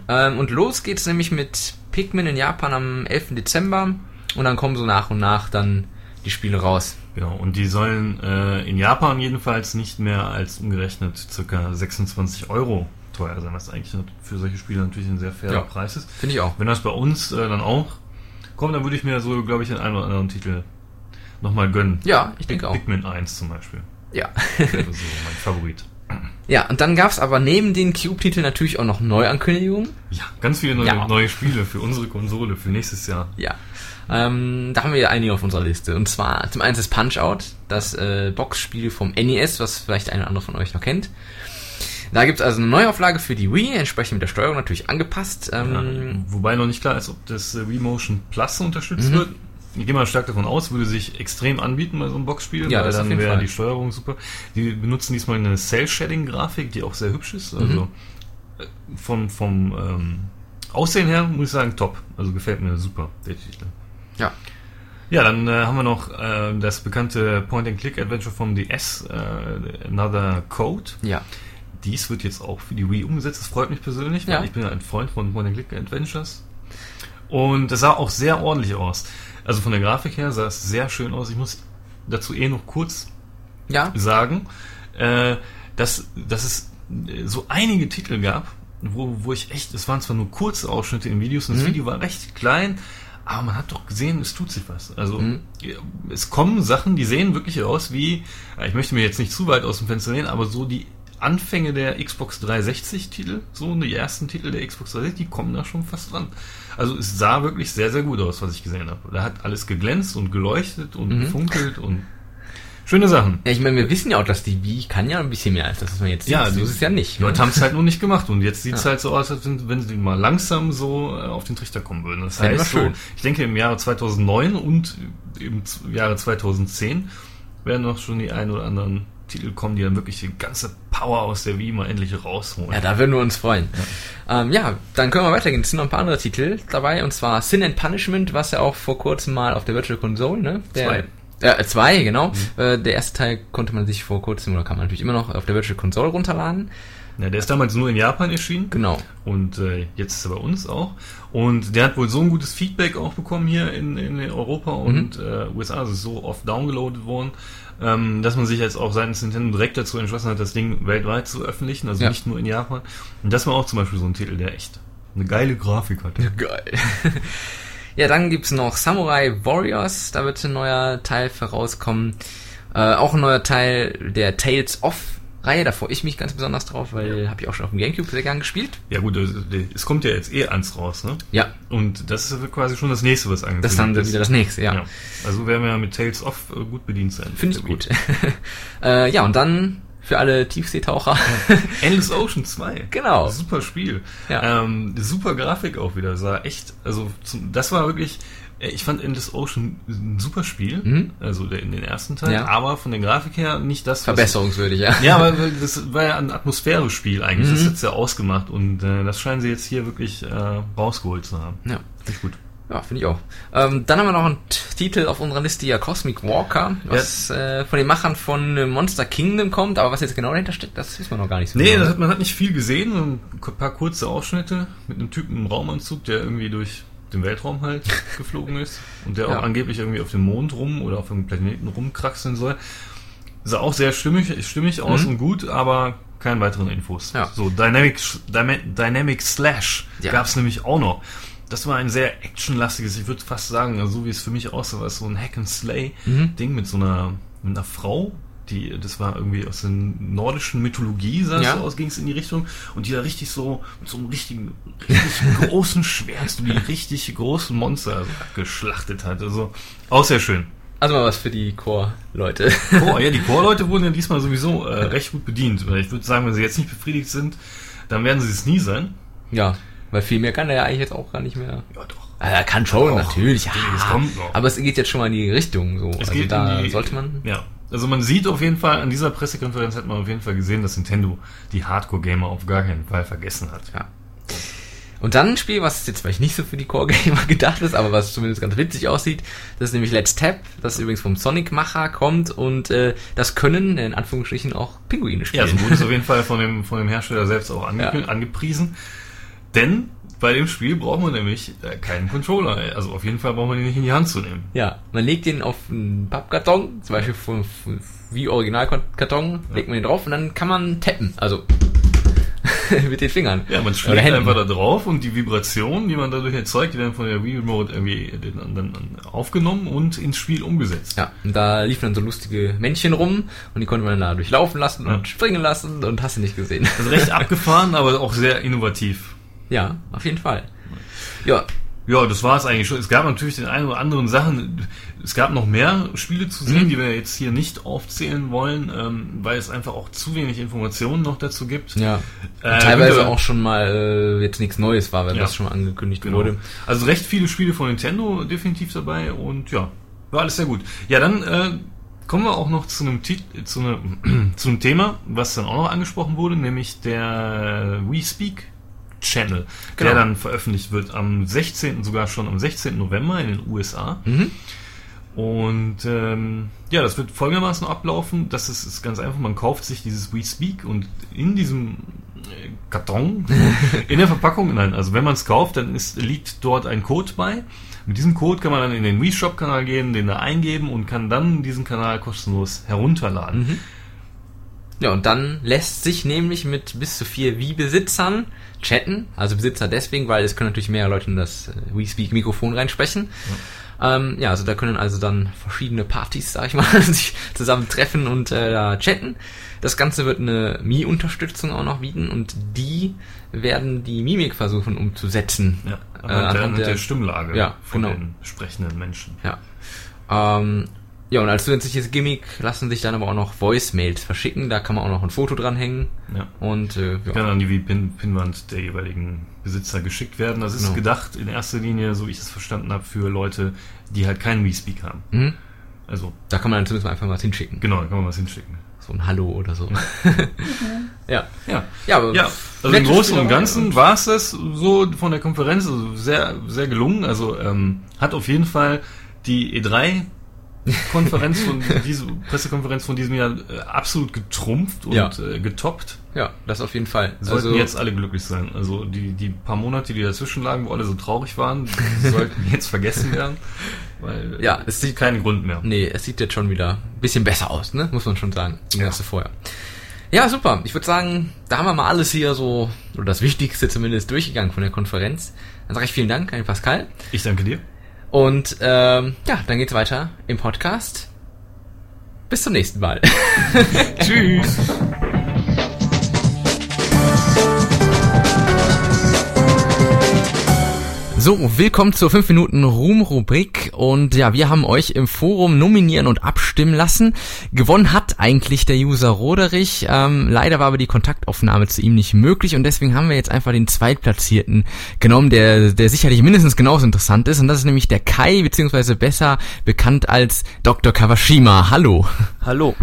Ähm, und los geht's nämlich mit Pikmin in Japan am 11. Dezember und dann kommen so nach und nach dann die Spiele raus. Genau, und die sollen äh, in Japan jedenfalls nicht mehr als umgerechnet circa 26 Euro teuer sein, was eigentlich für solche Spiele natürlich ein sehr fairer Ja. Preis ist. Finde ich auch. Wenn das bei uns äh, dann auch kommt, dann würde ich mir so, glaube ich, den einen oder anderen Titel nochmal gönnen. Ja, ich denke auch. Pikmin 1 zum Beispiel. Ja. Wäre so mein Favorit. ja, und dann gab's aber neben den Cube-Titeln natürlich auch noch Neuankündigungen. Ja, ganz viele neue, Ja. neue Spiele für unsere Konsole für nächstes Jahr. Ja. Ähm, da haben wir einige auf unserer Liste. Und zwar zum einen das Punch-Out, das äh, Boxspiel vom NES, was vielleicht einer oder andere von euch noch kennt. Da gibt's also eine Neuauflage für die Wii, entsprechend mit der Steuerung natürlich angepasst. Ja, Ähm, wobei noch nicht klar ist, ob das äh, Wii Motion Plus unterstützt Mhm. wird. Ich gehe mal stark davon aus, würde sich extrem anbieten bei so einem Boxspiel, Ja, weil das dann wäre die Steuerung super. Die benutzen diesmal eine Cell-Shading-Grafik, die auch sehr hübsch ist. Also äh, vom, vom ähm, Aussehen her muss ich sagen, top. Also gefällt mir super, der Titel. ja. Ja, dann äh, haben wir noch äh, das bekannte Point-and-Click-Adventure vom DS, äh, Another Code. Ja. Dies wird jetzt auch für die Wii umgesetzt. Das freut mich persönlich, weil Ja. ich bin ja ein Freund von Point-and-Click-Adventures. Und das sah auch sehr ordentlich aus. Also von der Grafik her sah es sehr schön aus. Ich muss dazu eh noch kurz Ja. sagen, äh, dass, dass es äh, so einige Titel gab, wo, wo ich echt, es waren zwar nur kurze Ausschnitte in Videos und das Mhm. Video war recht klein, aber man hat doch gesehen, es tut sich was. Also Mhm. es kommen Sachen, die sehen wirklich aus wie, ja, ich möchte mir jetzt nicht zu weit aus dem Fenster lehnen, aber so die Anfänge der Xbox 360 Titel, so die ersten Titel der Xbox 360, die kommen da schon fast dran. Also es sah wirklich sehr, sehr gut aus, was ich gesehen habe. Da hat alles geglänzt und geleuchtet und Mhm. gefunkelt und schöne Sachen. Ja, ich meine, wir wissen ja auch, dass die Wii kann ja ein bisschen mehr als das, was man jetzt sieht. Ja, so ist es ja nicht. Die Leute haben es halt nur nicht gemacht und jetzt sieht es Ja. halt so aus, als wenn, sie mal langsam so äh, auf den Trichter kommen würden. Das Wäre heißt, so, ich denke im Jahre 2009 und im Jahre 2010 werden noch schon die ein oder anderen Titel kommen, die dann wirklich die ganze Power aus der Wii mal endlich rausholen. Ja, da würden wir uns freuen. Ja. Ähm, ja, dann können wir weitergehen. Es sind noch ein paar andere Titel dabei, und zwar Sin and Punishment, was ja auch vor kurzem mal auf der Virtual Console, ne? Der, Zwei. Äh, zwei, genau. Äh, der erste Teil konnte man sich vor kurzem, oder kann man natürlich immer noch auf der Virtual Console runterladen. Ja, der ist damals nur in Japan erschienen. Genau. Und äh, jetzt ist er bei uns auch. Und der hat wohl so ein gutes Feedback auch bekommen hier in, in Europa und äh, USA. Also ist so oft downgeloadet worden, ähm, dass man sich jetzt auch seitens Nintendo direkt dazu entschlossen hat, das Ding weltweit zu veröffentlichen, also Ja. nicht nur in Japan. Und das war auch zum Beispiel so ein Titel, der echt eine geile Grafik hat. Geil. ja, dann gibt's noch Samurai Warriors. Da wird ein neuer Teil vorauskommen. Äh, auch ein neuer Teil der Tales of Reihe. Da freue ich mich ganz besonders drauf, weil habe ich auch schon auf dem Gamecube sehr gern gespielt. Ja gut, es, kommt ja jetzt eh eins raus, ne? Ja, Und das ist quasi schon das nächste, was angekündigt das ist dann ist. wieder das nächste, ja. Ja. Also werden wir ja mit Tales of äh, gut bedient sein. Finde ich gut. äh, ja, und dann für alle Tiefseetaucher. Endless Ocean 2. Genau. Super Spiel. Ja. Ähm, super Grafik auch wieder. Sah echt, also zum, das war wirklich, ich fand Endless Ocean ein super Spiel. Mhm. Also in den ersten Teil. Ja. Aber von der Grafik her nicht das, was- Verbesserungswürdig, ja. Ja, aber das war ja ein Atmosphäre-Spiel eigentlich. Mhm. Das ist ja ausgemacht. Und äh, das scheinen sie jetzt hier wirklich äh, rausgeholt zu haben. Ja. Finde ich gut. Ja, finde ich auch. Ähm, dann haben wir noch einen Titel auf unserer Liste hier, Cosmic Walker, was äh, von den Machern von äh, Monster Kingdom kommt, aber was jetzt genau dahinter steckt, das wissen wir noch gar nicht so Nee, genau. das hat, man hat nicht viel gesehen. Ein paar kurze Ausschnitte mit einem Typen im Raumanzug, der irgendwie durch den Weltraum halt geflogen ist und der Ja. auch angeblich irgendwie auf dem Mond rum oder auf dem Planeten rumkraxeln soll. Sah auch sehr stimmig, stimmig aus Mhm. und gut, aber keine weiteren Infos. Ja. So, Dynamic, Dynamic Slash Ja. gab es nämlich auch noch. Das war ein sehr actionlastiges, ich würde fast sagen, so wie es für mich aussah, war es so ein Hack and Slay Mhm. Ding mit so einer, mit einer Frau, die, das war irgendwie aus der nordischen Mythologie, sah es Ja. so aus, ging es in die Richtung, und die da richtig so, mit so einem richtigen, richtig großen Schwert, so die richtig großen Monster geschlachtet hat. Also, auch sehr schön. Also mal was für die Core-Leute. Oh, ja, die Core-Leute wurden ja diesmal sowieso äh, recht gut bedient. Ich würde sagen, wenn sie jetzt nicht befriedigt sind, dann werden sie es nie sein. ja, weil viel mehr kann er ja eigentlich jetzt auch gar nicht mehr. Ja, doch. Ah, Er kann schon, Doch, natürlich, ja. es kommt noch. Aber es geht jetzt schon mal in die Richtung, so. Es also da sollte man. Ja. Also man sieht auf jeden Fall, an dieser Pressekonferenz hat man auf jeden Fall gesehen, dass Nintendo die Hardcore-Gamer auf gar keinen Fall vergessen hat. Ja. Und dann ein Spiel, was jetzt vielleicht nicht so für die Core-Gamer gedacht ist, aber was zumindest ganz witzig aussieht, das ist nämlich Let's Tap, das übrigens vom Sonic-Macher kommt und äh, das können in Anführungsstrichen auch Pinguine Ja, spielen. so wurde es auf jeden Fall von dem, von dem Hersteller selbst auch ange Ja. angepriesen. Denn bei dem Spiel braucht man nämlich äh, keinen Controller. Also auf jeden Fall braucht man ihn nicht in die Hand zu nehmen. Ja, man legt den auf einen Pappkarton, zum Beispiel von, von, wie Originalkarton, legt man den drauf und dann kann man tappen, also mit den Fingern. Ja, man schlägt einfach da drauf und die Vibrationen, die man dadurch erzeugt, die werden von der Wii Remote irgendwie dann, dann aufgenommen und ins Spiel umgesetzt. Ja, und da liefen dann so lustige Männchen rum und die konnte man da durchlaufen lassen und Ja. springen lassen und hast du nicht gesehen. Also recht abgefahren, aber auch sehr innovativ. Ja, auf jeden Fall. Ja, Ja, das war es eigentlich schon. Es gab natürlich den einen oder anderen Sachen. Es gab noch mehr Spiele zu sehen, Mhm. die wir jetzt hier nicht aufzählen wollen, ähm, weil es einfach auch zu wenig Informationen noch dazu gibt. ja. Äh, Teilweise auch schon mal äh, jetzt nichts Neues war, weil Ja. das schon mal angekündigt Genau. wurde. Also recht viele Spiele von Nintendo definitiv dabei und ja, war alles sehr gut. Ja, dann äh, kommen wir auch noch zu einem, Tit zu, einem zu einem Thema, was dann auch noch angesprochen wurde, nämlich der We Speak Channel, Genau. der dann veröffentlicht wird am 16., sogar schon am 16. November in den USA. Mhm. Und ähm, ja, das wird folgendermaßen ablaufen. Das ist, ist ganz einfach, man kauft sich dieses We Speak und in diesem äh, Karton, in der Verpackung, nein, also wenn man es kauft, dann ist, liegt dort ein Code bei. Mit diesem Code kann man dann in den Wii Shop Kanal gehen, den da eingeben und kann dann diesen Kanal kostenlos herunterladen. Mhm. Ja, und dann lässt sich nämlich mit bis zu vier Wii-Besitzern chatten. Also Besitzer deswegen, weil es können natürlich mehrere Leute in das äh, Wii-Speak-Mikrofon reinsprechen. Ja. Ähm, ja, also da können also dann verschiedene Partys, sag ich mal, sich zusammen treffen und äh, da chatten. Das Ganze wird eine Mi-Unterstützung auch noch bieten und die werden die Mimik versuchen umzusetzen. Ja, Äh, anhand, der, anhand anhand der, der- Stimmlage Ja, von genau. den sprechenden Menschen. Ja. Ähm, ja, und als zusätzliches Gimmick lassen sich dann aber auch noch Voicemails verschicken. Da kann man auch noch ein Foto dranhängen. Ja. Und äh, Kann ja. dann die Pin Pinwand der jeweiligen Besitzer geschickt werden. Das ist Genau. gedacht in erster Linie, so wie ich es verstanden habe, für Leute, die halt keinen Wii-Speak haben. Mhm. Also, Da kann man dann zumindest mal einfach was hinschicken. genau, da kann man was hinschicken. So ein Hallo oder so. ja. Ja. Ja, aber Ja, also im Großen und Ganzen war es das so von der Konferenz, also sehr, sehr gelungen. Also ähm, hat auf jeden Fall die E3 Konferenz von diese Pressekonferenz von diesem Jahr äh, absolut getrumpft und Ja. äh, getoppt. Ja, das auf jeden Fall. Sollten Also- jetzt alle glücklich sein. Also die, die paar Monate, die dazwischen lagen, wo alle so traurig waren, sollten jetzt vergessen werden. Weil äh, Ja, es sieht keinen Grund mehr. Nee, es sieht jetzt schon wieder ein bisschen besser aus, ne? Muss man schon sagen. Im ja. vorher. Ja, super. Ich würde sagen, da haben wir mal alles hier so, oder das Wichtigste zumindest durchgegangen von der Konferenz. Dann sage ich vielen Dank an Pascal. Ich danke dir. Und ähm, ja, dann geht's weiter im Podcast. Bis zum nächsten Mal. Tschüss. So, willkommen zur 5 Minuten Ruhm-Rubrik und ja, wir haben euch im Forum nominieren und abstimmen lassen. Gewonnen hat eigentlich der User Roderich, ähm, leider war aber die Kontaktaufnahme zu ihm nicht möglich und deswegen haben wir jetzt einfach den Zweitplatzierten genommen, der, der sicherlich mindestens genauso interessant ist und das ist nämlich der Kai, beziehungsweise besser bekannt als Dr. Kawashima. Hallo. Hallo.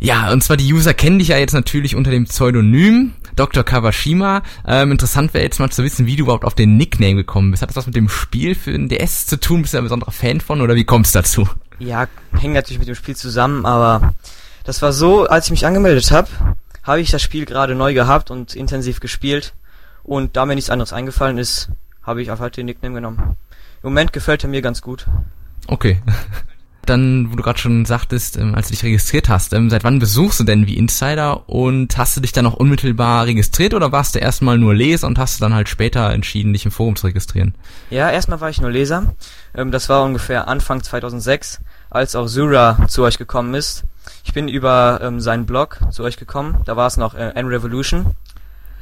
Ja, und zwar die User kennen dich ja jetzt natürlich unter dem Pseudonym Dr. Kawashima. Ähm, interessant wäre jetzt mal zu wissen, wie du überhaupt auf den Nickname gekommen bist. Hat das was mit dem Spiel für den DS zu tun? Bist du ein besonderer Fan von oder wie kommst du dazu? Ja, hängt natürlich mit dem Spiel zusammen, aber das war so, als ich mich angemeldet habe, habe ich das Spiel gerade neu gehabt und intensiv gespielt und da mir nichts anderes eingefallen ist, habe ich einfach den Nickname genommen. Im Moment gefällt er mir ganz gut. Okay. Dann, wo du gerade schon sagtest, ähm, als du dich registriert hast, ähm, seit wann besuchst du denn wie Insider und hast du dich dann auch unmittelbar registriert oder warst du erstmal nur Leser und hast du dann halt später entschieden, dich im Forum zu registrieren? Ja, erstmal war ich nur Leser. Ähm, das war ungefähr Anfang 2006, als auch Zura zu euch gekommen ist. Ich bin über ähm, seinen Blog zu euch gekommen. Da war es noch äh, N-Revolution.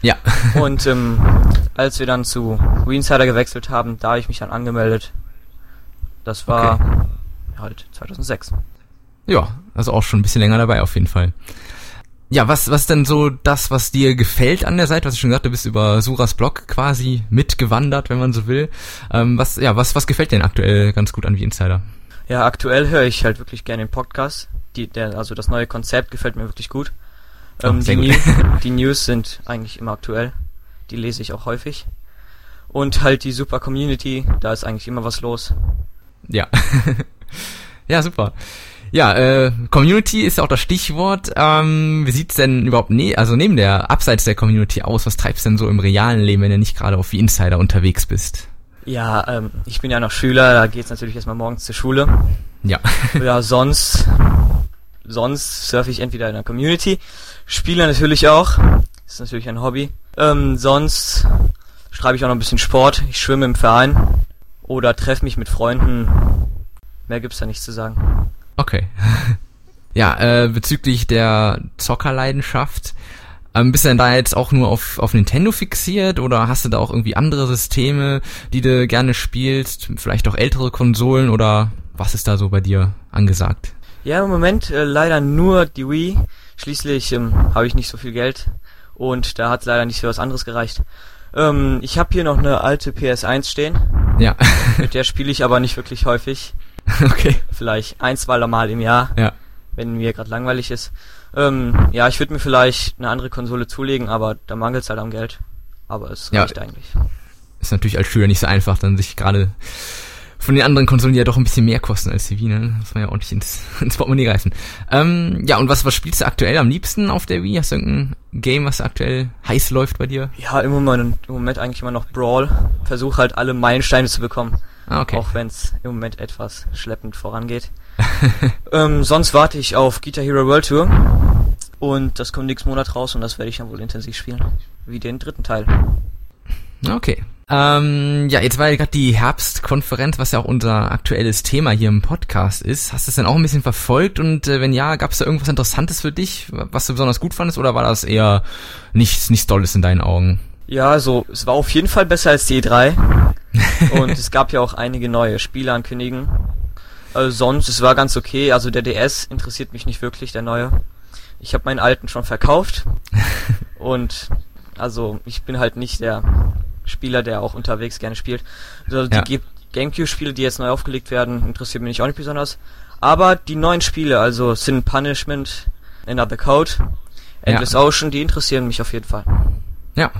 Ja. Und ähm, als wir dann zu Insider gewechselt haben, da habe ich mich dann angemeldet. Das war Okay. Halt 2006. Ja, also auch schon ein bisschen länger dabei auf jeden Fall. Ja, was, was denn so das, was dir gefällt an der Seite? Was ich schon gesagt, du bist über Suras Blog quasi mitgewandert, wenn man so will. Ähm, was, ja, was, was gefällt dir denn aktuell ganz gut an wie Insider? Ja, aktuell höre ich halt wirklich gerne den Podcast. Die, der, also das neue Konzept gefällt mir wirklich gut. Oh, Ähm, sehr die, gut. New, die News sind eigentlich immer aktuell. Die lese ich auch häufig. Und halt die super Community, da ist eigentlich immer was los. Ja. ja, super. Ja, äh, Community ist ja auch das Stichwort. Ähm, wie sieht's denn überhaupt ne also neben der abseits der Community aus? Was treibst du denn so im realen Leben, wenn du nicht gerade auf wie Insider unterwegs bist? Ja, ähm, ich bin ja noch Schüler, da geht's natürlich erstmal morgens zur Schule. Ja. Ja, sonst, sonst surfe ich entweder in der Community, spiele natürlich auch, ist natürlich ein Hobby. Ähm, sonst schreibe ich auch noch ein bisschen Sport, ich schwimme im Verein oder treffe mich mit Freunden. Mehr gibt's da nicht zu sagen. Okay. ja, äh, bezüglich der Zockerleidenschaft, ähm, bist du denn da jetzt auch nur auf, auf Nintendo fixiert oder hast du da auch irgendwie andere Systeme, die du gerne spielst? Vielleicht auch ältere Konsolen oder was ist da so bei dir angesagt? Ja, im Moment äh, leider nur die Wii. Schließlich ähm, habe ich nicht so viel Geld und da hat leider nicht für was anderes gereicht. Ähm, ich habe hier noch eine alte PS1 stehen, Ja. mit der spiele ich aber nicht wirklich häufig. okay. Vielleicht ein, zwei Mal im Jahr. Ja. wenn mir gerade langweilig ist. Ähm, ja, ich würde mir vielleicht eine andere Konsole zulegen, aber da mangelt es halt am Geld. Aber es Ja. reicht eigentlich. Ist natürlich als Schüler nicht so einfach, dann sich gerade von den anderen Konsolen, die ja doch ein bisschen mehr kosten als die Wii, ne? Muss man ja ordentlich ins, ins Portemonnaie greifen. Ähm, ja, und was, was spielst du aktuell am liebsten auf der Wii? Hast du irgendein Game, was aktuell heiß läuft bei dir? Ja, im Moment, im Moment eigentlich immer noch Brawl. Versuche halt alle Meilensteine zu bekommen. Ah, okay. Auch wenn es im Moment etwas schleppend vorangeht. ähm, sonst warte ich auf Guitar Hero World Tour. Und das kommt nächsten Monat raus und das werde ich dann wohl intensiv spielen. Wie den dritten Teil. Okay. Ähm, ja, jetzt war ja gerade die Herbstkonferenz, was ja auch unser aktuelles Thema hier im Podcast ist. Hast du es denn auch ein bisschen verfolgt? Und äh, wenn ja, gab es da irgendwas Interessantes für dich, was du besonders gut fandest? Oder war das eher nichts, nichts Tolles in deinen Augen? Ja, also es war auf jeden Fall besser als die E3. und es gab ja auch einige neue Spiele ankündigen. Also sonst, es war ganz okay. Also der DS interessiert mich nicht wirklich, der neue. Ich habe meinen alten schon verkauft. und also ich bin halt nicht der Spieler, der auch unterwegs gerne spielt. Also die Ja. Gamecube-Spiele, die jetzt neu aufgelegt werden, interessiert mich auch nicht besonders. Aber die neuen Spiele, also Sin Punishment, Another Code, Endless Ocean, die interessieren mich auf jeden Fall. Ja.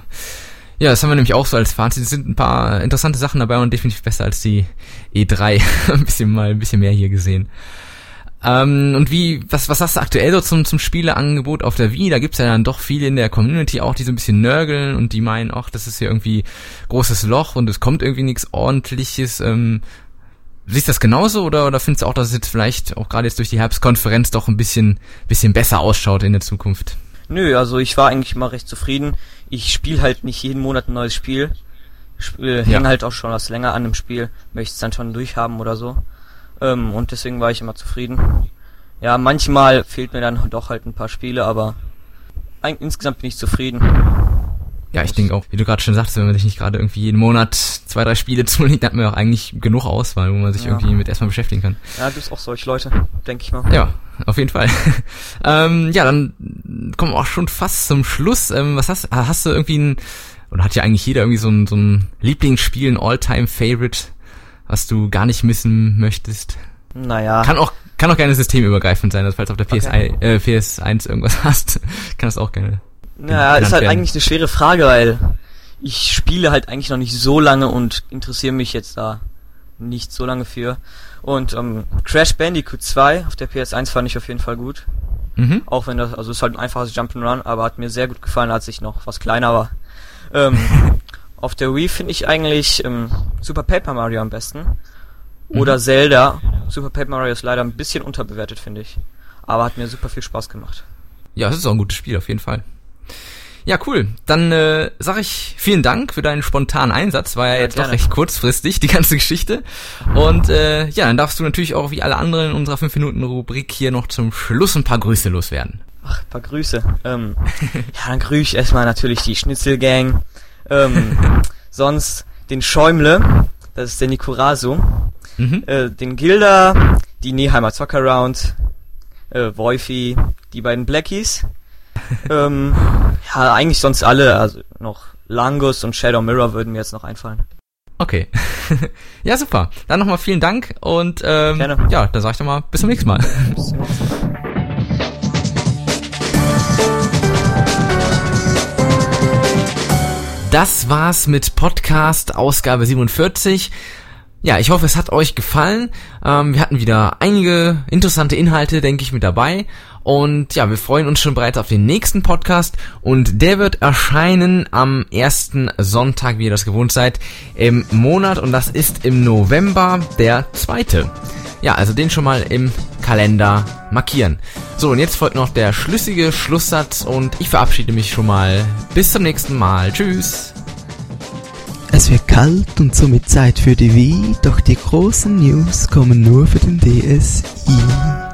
Ja, das haben wir nämlich auch so als Fazit. Es sind ein paar interessante Sachen dabei und definitiv besser als die E3. ein bisschen mal, ein bisschen mehr hier gesehen. Ähm, und wie, was, was hast du aktuell so zum, zum Spieleangebot auf der Wii? Da gibt's ja dann doch viele in der Community auch, die so ein bisschen nörgeln und die meinen, ach, das ist hier irgendwie großes Loch und es kommt irgendwie nichts ordentliches. Ähm, siehst du das genauso oder, oder findest du auch, dass es jetzt vielleicht auch gerade jetzt durch die Herbstkonferenz doch ein bisschen, bisschen besser ausschaut in der Zukunft? Nö, also ich war eigentlich immer recht zufrieden. Ich spiele halt nicht jeden Monat ein neues Spiel. Spiel ja. hänge halt auch schon was länger an dem Spiel, möchte es dann schon durchhaben oder so. Ähm, und deswegen war ich immer zufrieden. Ja, manchmal fehlt mir dann doch halt ein paar Spiele, aber insgesamt bin ich zufrieden. Ja, ich denke auch, wie du gerade schon sagst, wenn man sich nicht gerade irgendwie jeden Monat zwei, drei Spiele zulegt, dann hat man auch eigentlich genug Auswahl, wo man sich ja. irgendwie mit erstmal beschäftigen kann. Ja, du bist auch solche Leute, denke ich mal. Ja, auf jeden Fall. ähm, ja, dann kommen wir auch schon fast zum Schluss. Ähm, was hast, hast du irgendwie ein, oder hat ja eigentlich jeder irgendwie so ein, so ein Lieblingsspiel, ein All-Time-Favorite, was du gar nicht missen möchtest? Naja. Kann auch, kann auch gerne systemübergreifend sein, also falls du auf der PS, okay. äh, PS1 irgendwas hast, kann das auch gerne naja, ist halt werden. eigentlich eine schwere Frage, weil ich spiele halt eigentlich noch nicht so lange und interessiere mich jetzt da nicht so lange für. Und ähm, Crash Bandicoot 2 auf der PS1 fand ich auf jeden Fall gut. Mhm. Auch wenn das, also es ist halt ein einfaches Jump'n'Run, aber hat mir sehr gut gefallen, als ich noch was kleiner war. Ähm, auf der Wii finde ich eigentlich ähm, Super Paper Mario am besten. Oder mhm. Zelda. Super Paper Mario ist leider ein bisschen unterbewertet, finde ich. Aber hat mir super viel Spaß gemacht. Ja, es ist auch ein gutes Spiel, auf jeden Fall. Ja, cool. Dann äh, sage ich vielen Dank für deinen spontanen Einsatz. War ja, ja jetzt gerne. doch recht kurzfristig, die ganze Geschichte. Und äh, ja, dann darfst du natürlich auch wie alle anderen in unserer 5-Minuten-Rubrik hier noch zum Schluss ein paar Grüße loswerden. Ach, ein paar Grüße. Ähm, ja, dann grüße ich erstmal natürlich die Schnitzelgang. Ähm, sonst den Schäumle, das ist der Nikurasu. Mhm. Äh, den Gilda, die Neheimer Zockerround, äh, Wolfi, die beiden Blackies ähm, ja, eigentlich sonst alle. Also noch Langus und Shadow Mirror würden mir jetzt noch einfallen. Okay. ja, super. Dann nochmal vielen Dank und ähm, Gerne. ja, dann sag ich doch mal bis zum nächsten Mal. Bis zum nächsten Mal. Das war's mit Podcast Ausgabe 47. Ja, ich hoffe, es hat euch gefallen. Ähm, wir hatten wieder einige interessante Inhalte, denke ich, mit dabei. Und ja, wir freuen uns schon bereits auf den nächsten Podcast und der wird erscheinen am ersten Sonntag, wie ihr das gewohnt seid, im Monat und das ist im November der zweite. Ja, also den schon mal im Kalender markieren. So, und jetzt folgt noch der schlüssige Schlusssatz und ich verabschiede mich schon mal. Bis zum nächsten Mal. Tschüss. Es wird kalt und somit Zeit für die Wii, doch die großen News kommen nur für den DSi.